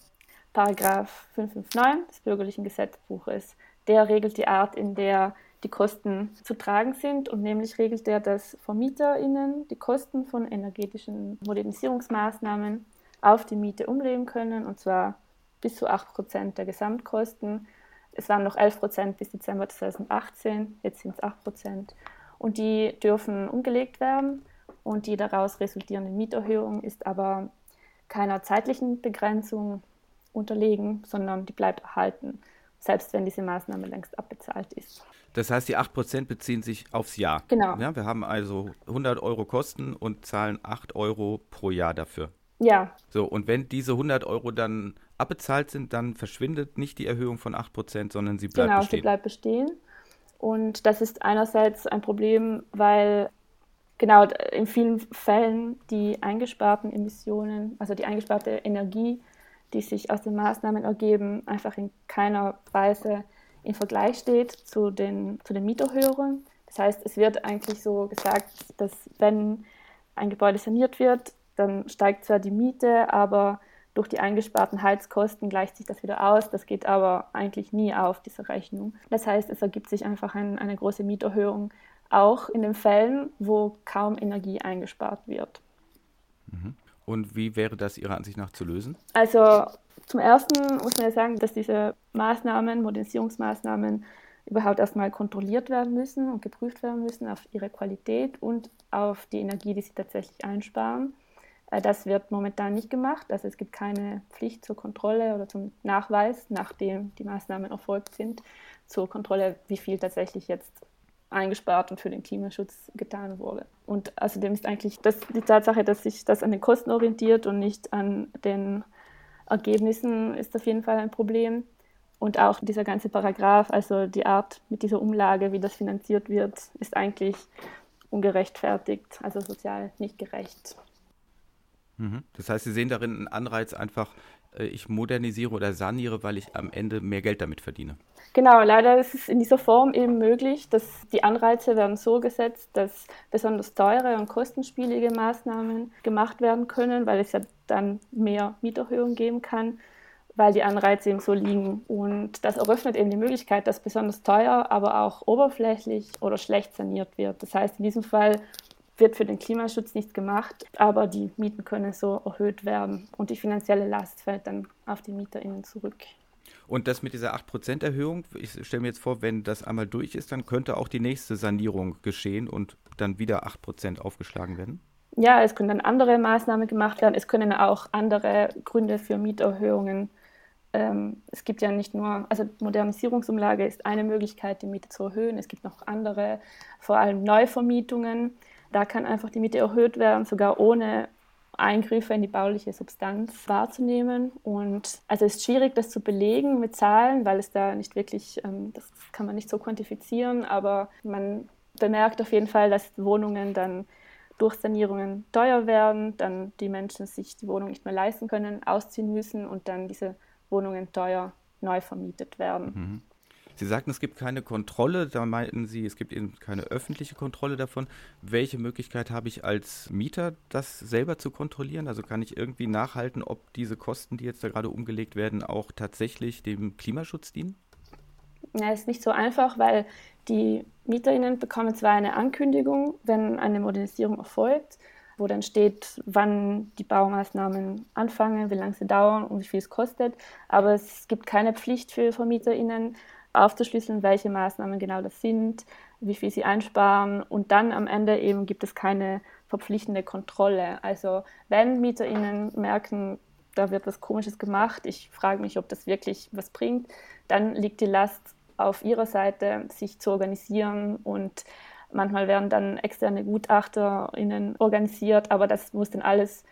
Paragraph 559 des bürgerlichen Gesetzbuches. Der regelt die Art, in der die Kosten zu tragen sind und nämlich regelt der, dass VermieterInnen die Kosten von energetischen Modernisierungsmaßnahmen auf die Miete umlegen können und zwar bis zu 8 Prozent der Gesamtkosten. Es waren noch 11 Prozent bis Dezember 2018, jetzt sind es 8 Prozent. Und die dürfen umgelegt werden und die daraus resultierende Mieterhöhung ist aber keiner zeitlichen Begrenzung unterlegen, sondern die bleibt erhalten, selbst wenn diese Maßnahme längst abbezahlt ist. Das heißt, die 8% beziehen sich aufs Jahr. Genau. Ja, wir haben also 100 Euro Kosten und zahlen 8 Euro pro Jahr dafür. Ja. So, und wenn diese 100 Euro dann abbezahlt sind, dann verschwindet nicht die Erhöhung von 8%, sondern sie bleibt genau, bestehen. Genau, sie bleibt bestehen. Und das ist einerseits ein Problem, weil genau in vielen Fällen die eingesparten Emissionen, also die eingesparte Energie, die sich aus den Maßnahmen ergeben, einfach in keiner Weise in Vergleich steht zu den, zu den Mieterhöhungen. Das heißt, es wird eigentlich so gesagt, dass wenn ein Gebäude saniert wird, dann steigt zwar die Miete, aber durch die eingesparten Heizkosten gleicht sich das wieder aus. Das geht aber eigentlich nie auf, diese Rechnung. Das heißt, es ergibt sich einfach ein, eine große Mieterhöhung, auch in den Fällen, wo kaum Energie eingespart wird. Mhm. Und wie wäre das Ihrer Ansicht nach zu lösen? Also zum Ersten muss man ja sagen, dass diese Maßnahmen, Modernisierungsmaßnahmen überhaupt erstmal kontrolliert werden müssen und geprüft werden müssen auf ihre Qualität und auf die Energie, die sie tatsächlich einsparen. Äh, das wird momentan nicht gemacht. Also es gibt keine Pflicht zur Kontrolle oder zum Nachweis, nachdem die Maßnahmen erfolgt sind, zur Kontrolle, wie viel tatsächlich jetzt eingespart und für den Klimaschutz getan wurde. Und außerdem ist eigentlich das, die Tatsache, dass sich das an den Kosten orientiert und nicht an den Ergebnissen, ist auf jeden Fall ein Problem. Und auch dieser ganze Paragraph, also die Art mit dieser Umlage, wie das finanziert wird, ist eigentlich ungerechtfertigt, also sozial nicht gerecht. Mhm. Das heißt, Sie sehen darin einen Anreiz, einfach ich modernisiere oder saniere, weil ich am Ende mehr Geld damit verdiene. Genau, leider ist es in dieser Form eben möglich, dass die Anreize werden so gesetzt, dass besonders teure und kostenspielige Maßnahmen gemacht werden können, weil es ja dann mehr Mieterhöhungen geben kann. weil die Anreize eben so liegen. Und das eröffnet eben die Möglichkeit, dass besonders teuer, aber auch oberflächlich oder schlecht saniert wird. Das heißt, in diesem Fall wird für den Klimaschutz nichts gemacht, aber die Mieten können so erhöht werden und die finanzielle Last fällt dann auf die MieterInnen zurück. Und das mit dieser 8% Erhöhung, ich stelle mir jetzt vor, wenn das einmal durch ist, dann könnte auch die nächste Sanierung geschehen und dann wieder 8% aufgeschlagen werden? Ja, es können dann andere Maßnahmen gemacht werden. Es können auch andere Gründe für Mieterhöhungen. Ähm, es gibt ja nicht nur, also Modernisierungsumlage ist eine Möglichkeit, die Miete zu erhöhen. Es gibt noch andere, vor allem Neuvermietungen. Da kann einfach die Miete erhöht werden, sogar ohne Eingriffe in die bauliche Substanz wahrzunehmen. Und also es ist schwierig, das zu belegen mit Zahlen, weil es da nicht wirklich, ähm, das kann man nicht so quantifizieren, aber man bemerkt auf jeden Fall, dass Wohnungen dann durch Sanierungen teuer werden, dann die Menschen sich die Wohnung nicht mehr leisten können, ausziehen müssen und dann diese Wohnungen teuer neu vermietet werden. Mhm. Sie sagten, es gibt keine Kontrolle, da meinten Sie, es gibt eben keine öffentliche Kontrolle davon. Welche Möglichkeit habe ich als Mieter, das selber zu kontrollieren? Also kann ich irgendwie nachhalten, ob diese Kosten, die jetzt da gerade umgelegt werden, auch tatsächlich dem Klimaschutz dienen? Ja, ist nicht so einfach, weil die MieterInnen bekommen zwar eine Ankündigung, wenn eine Modernisierung erfolgt, wo dann steht, wann die Baumaßnahmen anfangen, wie lange sie dauern und wie viel es kostet, aber es gibt keine Pflicht für VermieterInnen, aufzuschlüsseln, welche Maßnahmen genau das sind, wie viel sie einsparen und dann am Ende eben gibt es keine verpflichtende Kontrolle. Also wenn MieterInnen merken, da wird was Komisches gemacht, ich frage mich, ob das wirklich was bringt, dann liegt die Last auf ihrer Seite, sich zu organisieren und manchmal werden dann externe GutachterInnen organisiert, aber das muss dann alles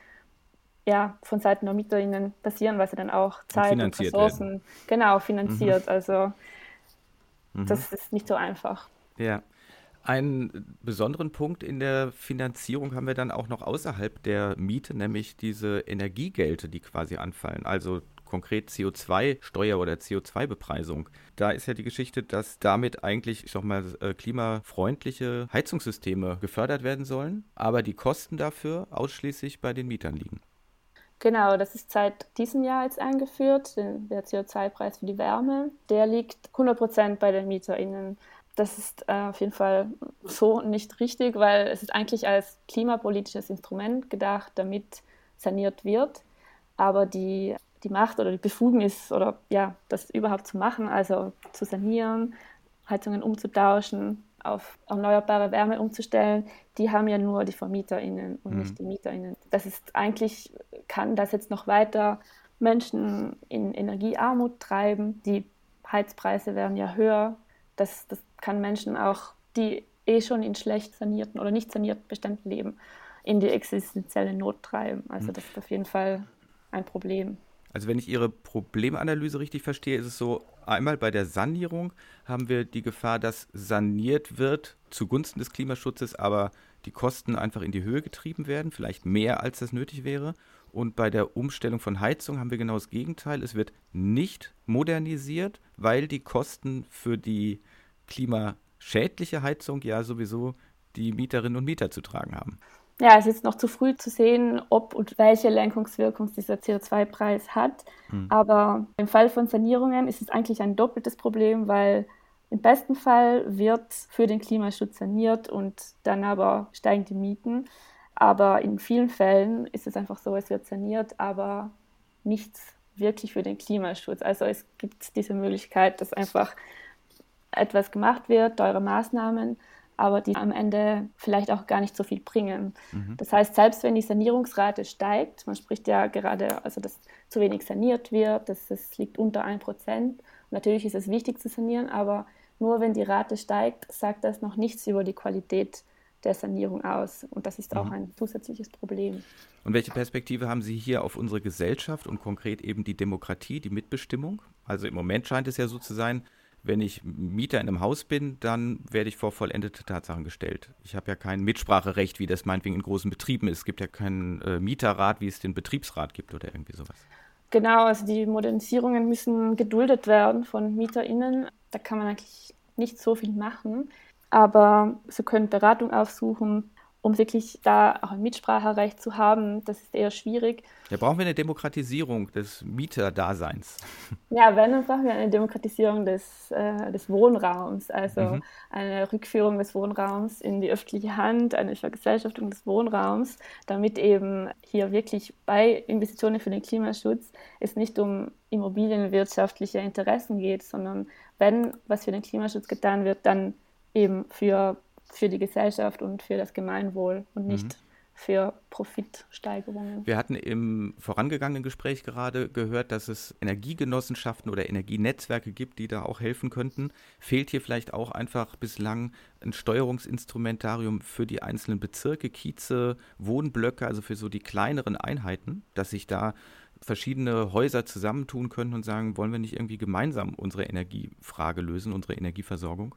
ja, von Seiten der MieterInnen passieren, weil sie dann auch Zeit und, und Ressourcen werden. genau finanziert. Mhm. Also Mhm. Das ist nicht so einfach. Ja. Einen besonderen Punkt in der Finanzierung haben wir dann auch noch außerhalb der Miete, nämlich diese Energiegelte, die quasi anfallen. Also konkret CO2-Steuer oder CO2-Bepreisung. Da ist ja die Geschichte, dass damit eigentlich, ich sag mal, äh, klimafreundliche Heizungssysteme gefördert werden sollen, aber die Kosten dafür ausschließlich bei den Mietern liegen. Genau, das ist seit diesem Jahr jetzt eingeführt, der CO2-Preis für die Wärme. Der liegt 100 Prozent bei den MieterInnen. Das ist äh, auf jeden Fall so nicht richtig, weil es ist eigentlich als klimapolitisches Instrument gedacht, damit saniert wird. Aber die, die Macht oder die Befugnis oder ja, das überhaupt zu machen, also zu sanieren, Heizungen umzutauschen, auf erneuerbare Wärme umzustellen, die haben ja nur die VermieterInnen und mhm. nicht die MieterInnen. Das ist eigentlich, kann das jetzt noch weiter Menschen in Energiearmut treiben. Die Heizpreise werden ja höher. Das, das kann Menschen auch, die eh schon in schlecht sanierten oder nicht sanierten Beständen leben, in die existenzielle Not treiben. Also mhm. das ist auf jeden Fall ein Problem. Also wenn ich Ihre Problemanalyse richtig verstehe, ist es so, einmal bei der Sanierung haben wir die Gefahr, dass saniert wird zugunsten des Klimaschutzes, aber die Kosten einfach in die Höhe getrieben werden, vielleicht mehr als das nötig wäre. Und bei der Umstellung von Heizung haben wir genau das Gegenteil. Es wird nicht modernisiert, weil die Kosten für die klimaschädliche Heizung ja sowieso die Mieterinnen und Mieter zu tragen haben ja, es ist noch zu früh zu sehen, ob und welche Lenkungswirkung dieser CO2-Preis hat. Mhm. Aber im Fall von Sanierungen ist es eigentlich ein doppeltes Problem, weil im besten Fall wird für den Klimaschutz saniert und dann aber steigen die Mieten. Aber in vielen Fällen ist es einfach so, es wird saniert, aber nichts wirklich für den Klimaschutz. Also es gibt diese Möglichkeit, dass einfach etwas gemacht wird, teure Maßnahmen, aber die am Ende vielleicht auch gar nicht so viel bringen. Mhm. Das heißt, selbst wenn die Sanierungsrate steigt, man spricht ja gerade, also dass zu wenig saniert wird, dass es liegt unter 1%. Natürlich ist es wichtig zu sanieren, aber nur wenn die Rate steigt, sagt das noch nichts über die Qualität der Sanierung aus. Und das ist auch mhm. ein zusätzliches Problem. Und welche Perspektive haben Sie hier auf unsere Gesellschaft und konkret eben die Demokratie, die Mitbestimmung? Also im Moment scheint es ja so zu sein, wenn ich Mieter in einem Haus bin, dann werde ich vor vollendete Tatsachen gestellt. Ich habe ja kein Mitspracherecht, wie das meinetwegen in großen Betrieben ist. Es gibt ja keinen äh, Mieterrat, wie es den Betriebsrat gibt oder irgendwie sowas. Genau, also die Modernisierungen müssen geduldet werden von MieterInnen. Da kann man eigentlich nicht so viel machen. Aber sie können Beratung aufsuchen um wirklich da auch ein Mitspracherecht zu haben, das ist eher schwierig. Ja, brauchen wir eine Demokratisierung des Mieterdaseins. Ja, wenn, dann brauchen wir eine Demokratisierung des, äh, des Wohnraums, also mhm. eine Rückführung des Wohnraums in die öffentliche Hand, eine Vergesellschaftung des Wohnraums, damit eben hier wirklich bei Investitionen für den Klimaschutz es nicht um immobilienwirtschaftliche Interessen geht, sondern wenn was für den Klimaschutz getan wird, dann eben für, für die Gesellschaft und für das Gemeinwohl und nicht mhm. für Profitsteigerungen. Wir hatten im vorangegangenen Gespräch gerade gehört, dass es Energiegenossenschaften oder Energienetzwerke gibt, die da auch helfen könnten. Fehlt hier vielleicht auch einfach bislang ein Steuerungsinstrumentarium für die einzelnen Bezirke, Kieze, Wohnblöcke, also für so die kleineren Einheiten, dass sich da verschiedene Häuser zusammentun können und sagen, wollen wir nicht irgendwie gemeinsam unsere Energiefrage lösen, unsere Energieversorgung?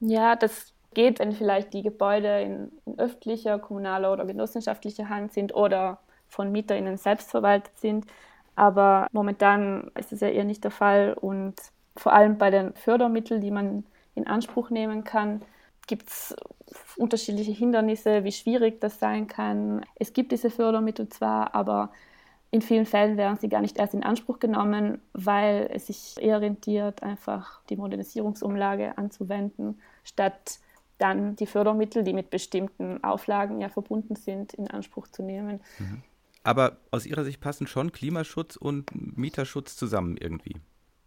Ja, das geht, wenn vielleicht die Gebäude in, in öffentlicher, kommunaler oder genossenschaftlicher Hand sind oder von MieterInnen selbst verwaltet sind. Aber momentan ist es ja eher nicht der Fall und vor allem bei den Fördermitteln, die man in Anspruch nehmen kann, gibt es unterschiedliche Hindernisse, wie schwierig das sein kann. Es gibt diese Fördermittel zwar, aber in vielen Fällen werden sie gar nicht erst in Anspruch genommen, weil es sich eher rentiert, einfach die Modernisierungsumlage anzuwenden, statt dann die Fördermittel, die mit bestimmten Auflagen ja verbunden sind, in Anspruch zu nehmen. Mhm. Aber aus Ihrer Sicht passen schon Klimaschutz und Mieterschutz zusammen irgendwie?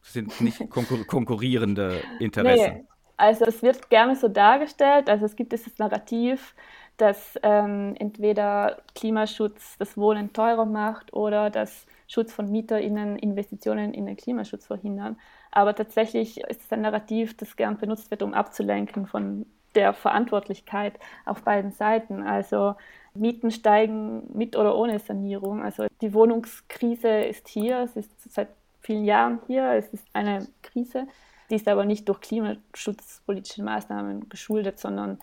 Das sind nicht <laughs> konkur konkurrierende Interessen. Nee. Also es wird gerne so dargestellt, also es gibt dieses Narrativ, dass ähm, entweder Klimaschutz das Wohnen teurer macht oder dass Schutz von MieterInnen Investitionen in den Klimaschutz verhindern. Aber tatsächlich ist es ein Narrativ, das gern benutzt wird, um abzulenken von der Verantwortlichkeit auf beiden Seiten. Also Mieten steigen mit oder ohne Sanierung. Also die Wohnungskrise ist hier, es ist seit vielen Jahren hier, es ist eine Krise. Die ist aber nicht durch klimaschutzpolitische Maßnahmen geschuldet, sondern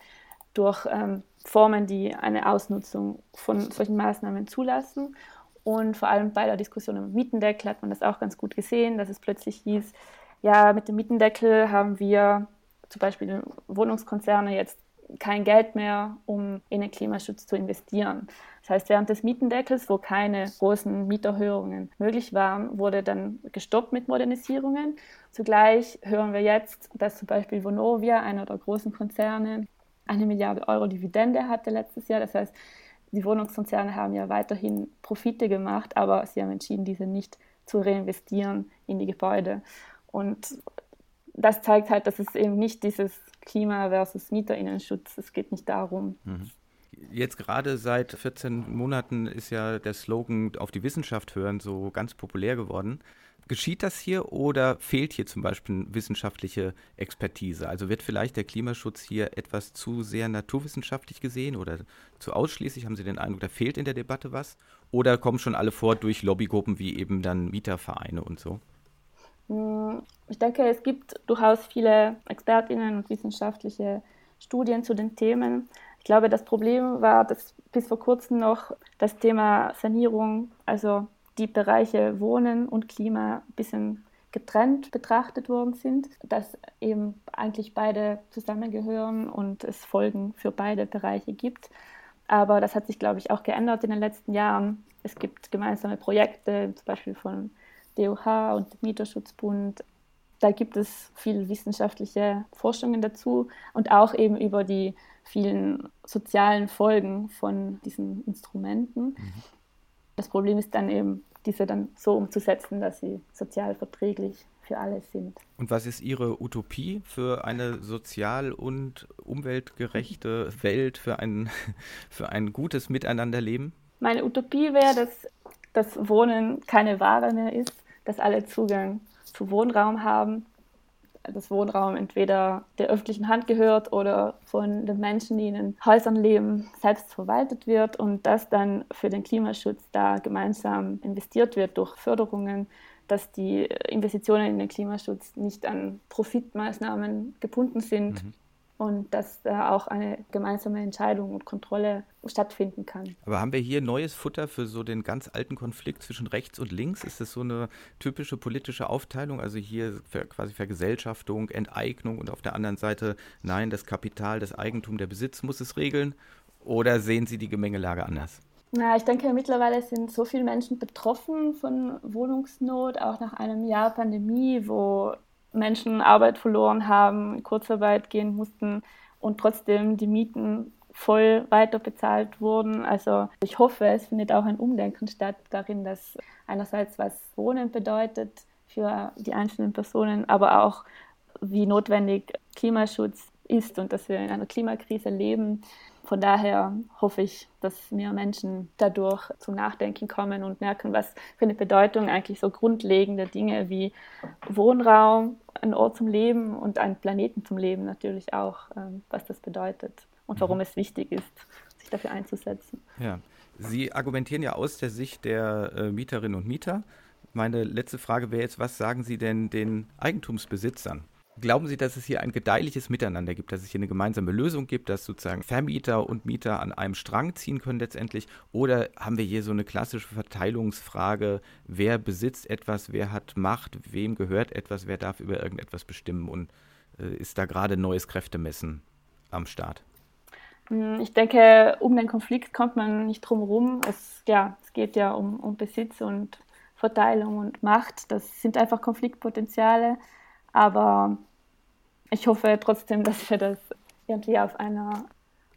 durch ähm, Formen, die eine Ausnutzung von solchen Maßnahmen zulassen. Und vor allem bei der Diskussion um Mietendeckel hat man das auch ganz gut gesehen, dass es plötzlich hieß, ja, mit dem Mietendeckel haben wir zum Beispiel Wohnungskonzerne jetzt kein Geld mehr, um in den Klimaschutz zu investieren. Das heißt, während des Mietendeckels, wo keine großen Mieterhöhungen möglich waren, wurde dann gestoppt mit Modernisierungen. Zugleich hören wir jetzt, dass zum Beispiel Vonovia, einer der großen Konzerne, eine Milliarde Euro Dividende hatte letztes Jahr. Das heißt, die Wohnungskonzerne haben ja weiterhin Profite gemacht, aber sie haben entschieden, diese nicht zu reinvestieren in die Gebäude. Und das zeigt halt, dass es eben nicht dieses Klima versus Mieterinnenschutz, es geht nicht darum. Mhm. Jetzt gerade seit 14 Monaten ist ja der Slogan auf die Wissenschaft hören so ganz populär geworden. Geschieht das hier oder fehlt hier zum Beispiel wissenschaftliche Expertise? Also wird vielleicht der Klimaschutz hier etwas zu sehr naturwissenschaftlich gesehen oder zu ausschließlich? Haben Sie den Eindruck, da fehlt in der Debatte was? Oder kommen schon alle vor durch Lobbygruppen wie eben dann Mietervereine und so? Hm, ich denke, es gibt durchaus viele Expertinnen und wissenschaftliche Studien zu den Themen. Ich glaube, das Problem war, dass bis vor kurzem noch das Thema Sanierung, also die Bereiche Wohnen und Klima ein bisschen getrennt betrachtet worden sind, dass eben eigentlich beide zusammengehören und es Folgen für beide Bereiche gibt. Aber das hat sich, glaube ich, auch geändert in den letzten Jahren. Es gibt gemeinsame Projekte, zum Beispiel von DOH und Mieterschutzbund. Da gibt es viel wissenschaftliche Forschungen dazu und auch eben über die vielen sozialen Folgen von diesen Instrumenten. Mhm. Das Problem ist dann eben, diese dann so umzusetzen, dass sie sozial verträglich für alle sind. Und was ist Ihre Utopie für eine sozial und umweltgerechte <laughs> Welt, für ein, <laughs> für ein gutes Miteinanderleben? Meine Utopie wäre, dass das Wohnen keine Ware mehr ist, dass alle Zugang zu Wohnraum haben das Wohnraum entweder der öffentlichen Hand gehört oder von den Menschen, die in den Häusern leben, selbst verwaltet wird und dass dann für den Klimaschutz da gemeinsam investiert wird durch Förderungen, dass die Investitionen in den Klimaschutz nicht an Profitmaßnahmen gebunden sind, mhm und dass da auch eine gemeinsame Entscheidung und Kontrolle stattfinden kann. Aber haben wir hier neues Futter für so den ganz alten Konflikt zwischen rechts und links? Ist das so eine typische politische Aufteilung? Also hier quasi Vergesellschaftung, Enteignung und auf der anderen Seite, nein, das Kapital, das Eigentum, der Besitz muss es regeln? Oder sehen Sie die Gemengelage anders? Na, ich denke, mittlerweile sind so viele Menschen betroffen von Wohnungsnot, auch nach einem Jahr Pandemie, wo Menschen Arbeit verloren haben, Kurzarbeit gehen mussten und trotzdem die Mieten voll weiter bezahlt wurden. Also ich hoffe, es findet auch ein Umdenken statt darin, dass einerseits was Wohnen bedeutet für die einzelnen Personen, aber auch wie notwendig Klimaschutz ist und dass wir in einer Klimakrise leben. Von daher hoffe ich, dass mehr Menschen dadurch zum Nachdenken kommen und merken, was für eine Bedeutung eigentlich so grundlegende Dinge wie Wohnraum, ein Ort zum Leben und ein Planeten zum Leben natürlich auch, ähm, was das bedeutet und warum mhm. es wichtig ist, sich dafür einzusetzen. Ja. Sie argumentieren ja aus der Sicht der äh, Mieterinnen und Mieter. Meine letzte Frage wäre jetzt, was sagen Sie denn den Eigentumsbesitzern? Glauben Sie, dass es hier ein gedeihliches Miteinander gibt, dass es hier eine gemeinsame Lösung gibt, dass sozusagen Vermieter und Mieter an einem Strang ziehen können letztendlich? Oder haben wir hier so eine klassische Verteilungsfrage, wer besitzt etwas, wer hat Macht, wem gehört etwas, wer darf über irgendetwas bestimmen und äh, ist da gerade neues Kräftemessen am Start? Hm, ich denke, um den Konflikt kommt man nicht drum herum. Es, ja, es geht ja um, um Besitz und Verteilung und Macht. Das sind einfach Konfliktpotenziale. Aber ich hoffe trotzdem, dass wir das irgendwie auf einer,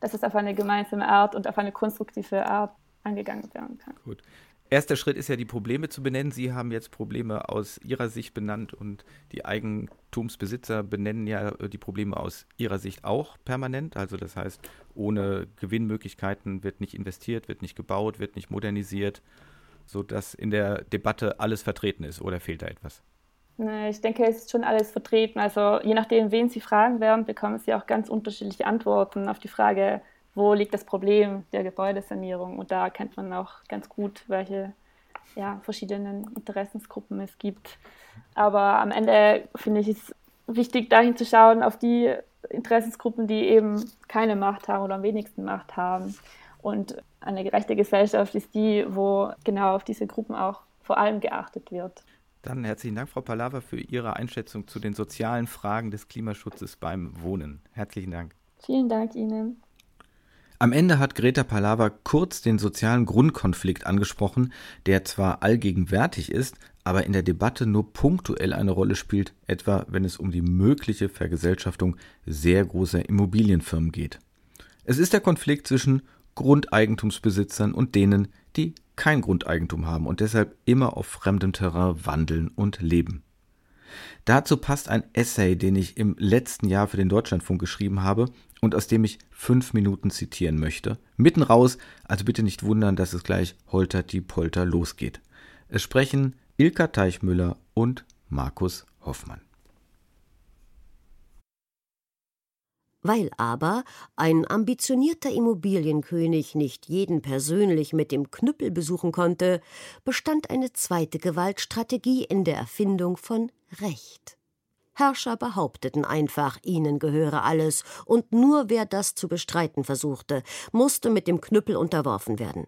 dass es auf eine gemeinsame Art und auf eine konstruktive Art angegangen werden kann. Gut. Erster Schritt ist ja, die Probleme zu benennen. Sie haben jetzt Probleme aus Ihrer Sicht benannt und die Eigentumsbesitzer benennen ja äh, die Probleme aus Ihrer Sicht auch permanent. Also das heißt, ohne Gewinnmöglichkeiten wird nicht investiert, wird nicht gebaut, wird nicht modernisiert, sodass in der Debatte alles vertreten ist. Oder fehlt da etwas? Ich denke, es ist schon alles vertreten. Also je nachdem, wen Sie fragen werden, bekommen Sie auch ganz unterschiedliche Antworten auf die Frage, wo liegt das Problem der Gebäudesanierung. Und da kennt man auch ganz gut, welche ja, verschiedenen Interessensgruppen es gibt. Aber am Ende finde ich es wichtig, dahin zu schauen, auf die Interessensgruppen, die eben keine Macht haben oder am wenigsten Macht haben. Und eine gerechte Gesellschaft ist die, wo genau auf diese Gruppen auch vor allem geachtet wird. Dann herzlichen Dank, Frau Palava, für Ihre Einschätzung zu den sozialen Fragen des Klimaschutzes beim Wohnen. Herzlichen Dank. Vielen Dank Ihnen. Am Ende hat Greta Palava kurz den sozialen Grundkonflikt angesprochen, der zwar allgegenwärtig ist, aber in der Debatte nur punktuell eine Rolle spielt, etwa wenn es um die mögliche Vergesellschaftung sehr großer Immobilienfirmen geht. Es ist der Konflikt zwischen Grundeigentumsbesitzern und denen, die kein Grundeigentum haben und deshalb immer auf fremdem Terrain wandeln und leben. Dazu passt ein Essay, den ich im letzten Jahr für den Deutschlandfunk geschrieben habe und aus dem ich fünf Minuten zitieren möchte. Mitten raus, also bitte nicht wundern, dass es gleich holter die Polter losgeht. Es sprechen Ilka Teichmüller und Markus Hoffmann. Weil aber ein ambitionierter Immobilienkönig nicht jeden persönlich mit dem Knüppel besuchen konnte, bestand eine zweite Gewaltstrategie in der Erfindung von Recht. Herrscher behaupteten einfach, ihnen gehöre alles, und nur wer das zu bestreiten versuchte, musste mit dem Knüppel unterworfen werden.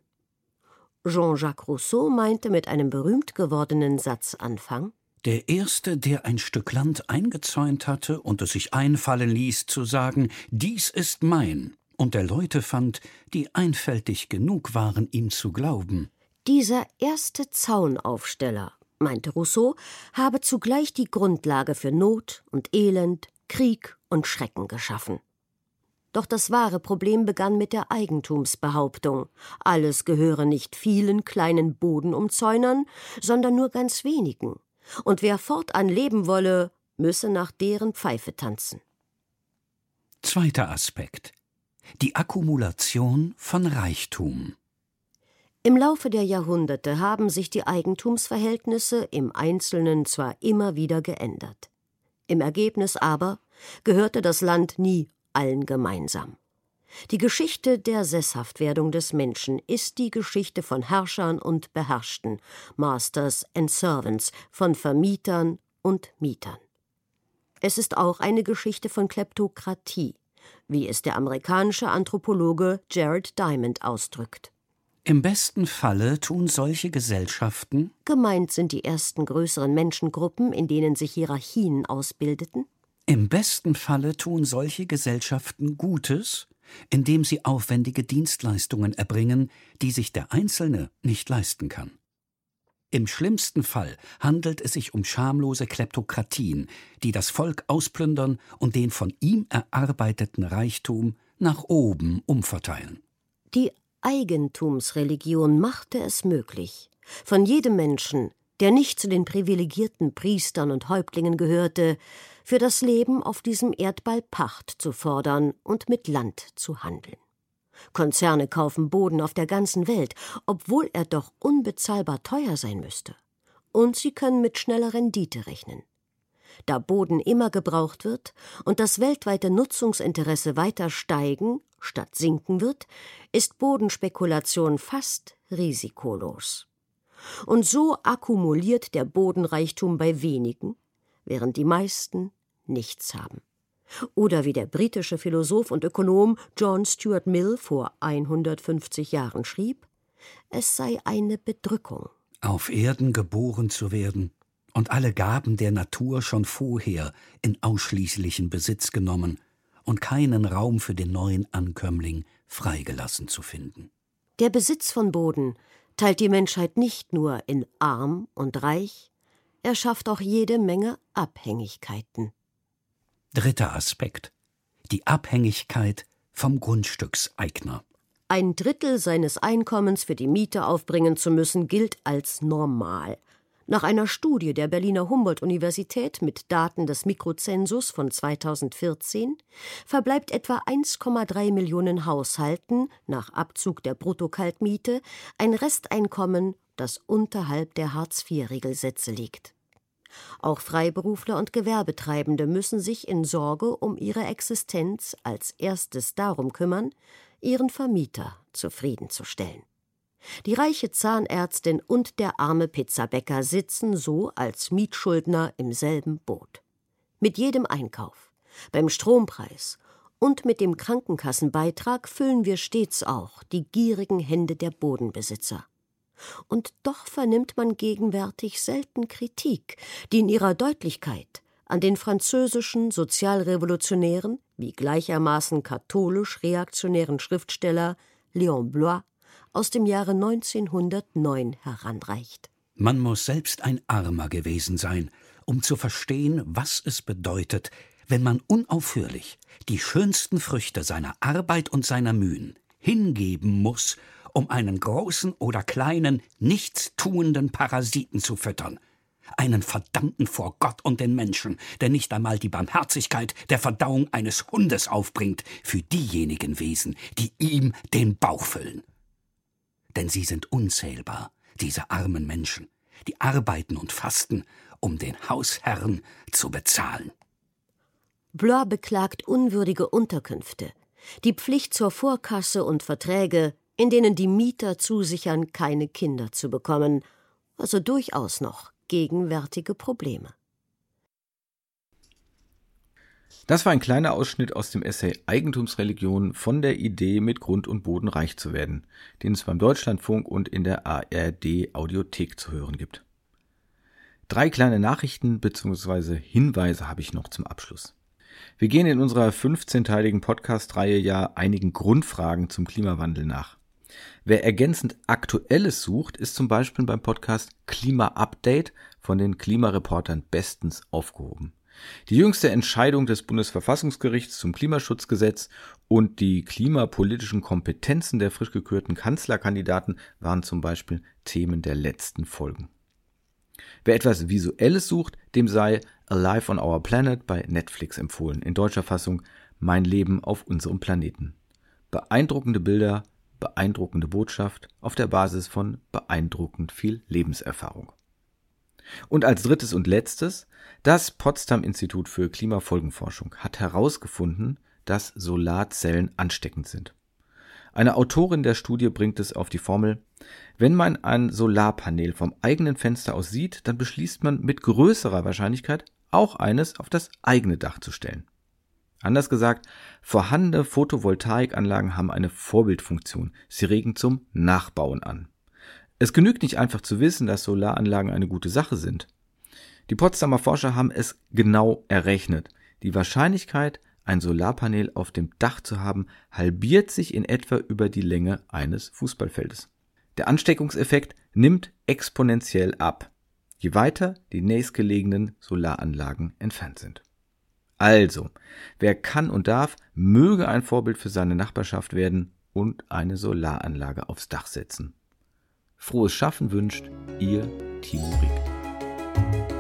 Jean-Jacques Rousseau meinte mit einem berühmt gewordenen Satzanfang der Erste, der ein Stück Land eingezäunt hatte und es sich einfallen ließ, zu sagen, dies ist mein, und der Leute fand, die einfältig genug waren, ihm zu glauben. Dieser erste Zaunaufsteller, meinte Rousseau, habe zugleich die Grundlage für Not und Elend, Krieg und Schrecken geschaffen. Doch das wahre Problem begann mit der Eigentumsbehauptung. Alles gehöre nicht vielen kleinen Bodenumzäunern, sondern nur ganz wenigen und wer fortan leben wolle, müsse nach deren Pfeife tanzen. Zweiter Aspekt die Akkumulation von Reichtum. Im Laufe der Jahrhunderte haben sich die Eigentumsverhältnisse im Einzelnen zwar immer wieder geändert. Im Ergebnis aber gehörte das Land nie allen gemeinsam. Die Geschichte der Sesshaftwerdung des Menschen ist die Geschichte von Herrschern und Beherrschten, Masters and Servants, von Vermietern und Mietern. Es ist auch eine Geschichte von Kleptokratie, wie es der amerikanische Anthropologe Jared Diamond ausdrückt. Im besten Falle tun solche Gesellschaften Gemeint sind die ersten größeren Menschengruppen, in denen sich Hierarchien ausbildeten. Im besten Falle tun solche Gesellschaften Gutes, indem sie aufwendige Dienstleistungen erbringen, die sich der Einzelne nicht leisten kann. Im schlimmsten Fall handelt es sich um schamlose Kleptokratien, die das Volk ausplündern und den von ihm erarbeiteten Reichtum nach oben umverteilen. Die Eigentumsreligion machte es möglich, von jedem Menschen, der nicht zu den privilegierten Priestern und Häuptlingen gehörte, für das Leben auf diesem Erdball Pacht zu fordern und mit Land zu handeln. Konzerne kaufen Boden auf der ganzen Welt, obwohl er doch unbezahlbar teuer sein müsste. Und sie können mit schneller Rendite rechnen. Da Boden immer gebraucht wird und das weltweite Nutzungsinteresse weiter steigen statt sinken wird, ist Bodenspekulation fast risikolos. Und so akkumuliert der Bodenreichtum bei wenigen, während die meisten nichts haben. Oder wie der britische Philosoph und Ökonom John Stuart Mill vor 150 Jahren schrieb, es sei eine Bedrückung. Auf Erden geboren zu werden und alle Gaben der Natur schon vorher in ausschließlichen Besitz genommen und keinen Raum für den neuen Ankömmling freigelassen zu finden. Der Besitz von Boden teilt die Menschheit nicht nur in arm und reich, er schafft auch jede Menge Abhängigkeiten. Dritter Aspekt. Die Abhängigkeit vom Grundstückseigner. Ein Drittel seines Einkommens für die Miete aufbringen zu müssen, gilt als normal. Nach einer Studie der Berliner Humboldt-Universität mit Daten des Mikrozensus von 2014 verbleibt etwa 1,3 Millionen Haushalten nach Abzug der Bruttokaltmiete ein Resteinkommen, das unterhalb der Hartz-IV-Regelsätze liegt. Auch Freiberufler und Gewerbetreibende müssen sich in Sorge um ihre Existenz als erstes darum kümmern, ihren Vermieter zufriedenzustellen. Die reiche Zahnärztin und der arme Pizzabäcker sitzen so als Mietschuldner im selben Boot. Mit jedem Einkauf, beim Strompreis und mit dem Krankenkassenbeitrag füllen wir stets auch die gierigen Hände der Bodenbesitzer. Und doch vernimmt man gegenwärtig selten Kritik, die in ihrer Deutlichkeit an den französischen Sozialrevolutionären wie gleichermaßen katholisch reaktionären Schriftsteller Léon Blois aus dem Jahre 1909 heranreicht. Man muss selbst ein Armer gewesen sein, um zu verstehen, was es bedeutet, wenn man unaufhörlich die schönsten Früchte seiner Arbeit und seiner Mühen hingeben muss, um einen großen oder kleinen, nichtstuenden Parasiten zu füttern. Einen Verdammten vor Gott und den Menschen, der nicht einmal die Barmherzigkeit der Verdauung eines Hundes aufbringt für diejenigen Wesen, die ihm den Bauch füllen. Denn sie sind unzählbar, diese armen Menschen, die arbeiten und fasten, um den Hausherrn zu bezahlen. Blois beklagt unwürdige Unterkünfte, die Pflicht zur Vorkasse und Verträge, in denen die Mieter zusichern, keine Kinder zu bekommen, also durchaus noch gegenwärtige Probleme. Das war ein kleiner Ausschnitt aus dem Essay Eigentumsreligion von der Idee, mit Grund und Boden reich zu werden, den es beim Deutschlandfunk und in der ARD Audiothek zu hören gibt. Drei kleine Nachrichten bzw. Hinweise habe ich noch zum Abschluss. Wir gehen in unserer 15-teiligen Podcast-Reihe ja einigen Grundfragen zum Klimawandel nach. Wer ergänzend Aktuelles sucht, ist zum Beispiel beim Podcast Klima Update von den Klimareportern bestens aufgehoben. Die jüngste Entscheidung des Bundesverfassungsgerichts zum Klimaschutzgesetz und die klimapolitischen Kompetenzen der frisch gekürten Kanzlerkandidaten waren zum Beispiel Themen der letzten Folgen. Wer etwas Visuelles sucht, dem sei Alive on Our Planet bei Netflix empfohlen. In deutscher Fassung Mein Leben auf unserem Planeten. Beeindruckende Bilder, beeindruckende Botschaft auf der Basis von beeindruckend viel Lebenserfahrung. Und als drittes und letztes, das Potsdam Institut für Klimafolgenforschung hat herausgefunden, dass Solarzellen ansteckend sind. Eine Autorin der Studie bringt es auf die Formel, wenn man ein Solarpanel vom eigenen Fenster aus sieht, dann beschließt man mit größerer Wahrscheinlichkeit auch eines auf das eigene Dach zu stellen. Anders gesagt, vorhandene Photovoltaikanlagen haben eine Vorbildfunktion. Sie regen zum Nachbauen an. Es genügt nicht einfach zu wissen, dass Solaranlagen eine gute Sache sind. Die Potsdamer Forscher haben es genau errechnet. Die Wahrscheinlichkeit, ein Solarpanel auf dem Dach zu haben, halbiert sich in etwa über die Länge eines Fußballfeldes. Der Ansteckungseffekt nimmt exponentiell ab, je weiter die nächstgelegenen Solaranlagen entfernt sind. Also, wer kann und darf, möge ein Vorbild für seine Nachbarschaft werden und eine Solaranlage aufs Dach setzen. Frohes Schaffen wünscht Ihr Timo Rieck.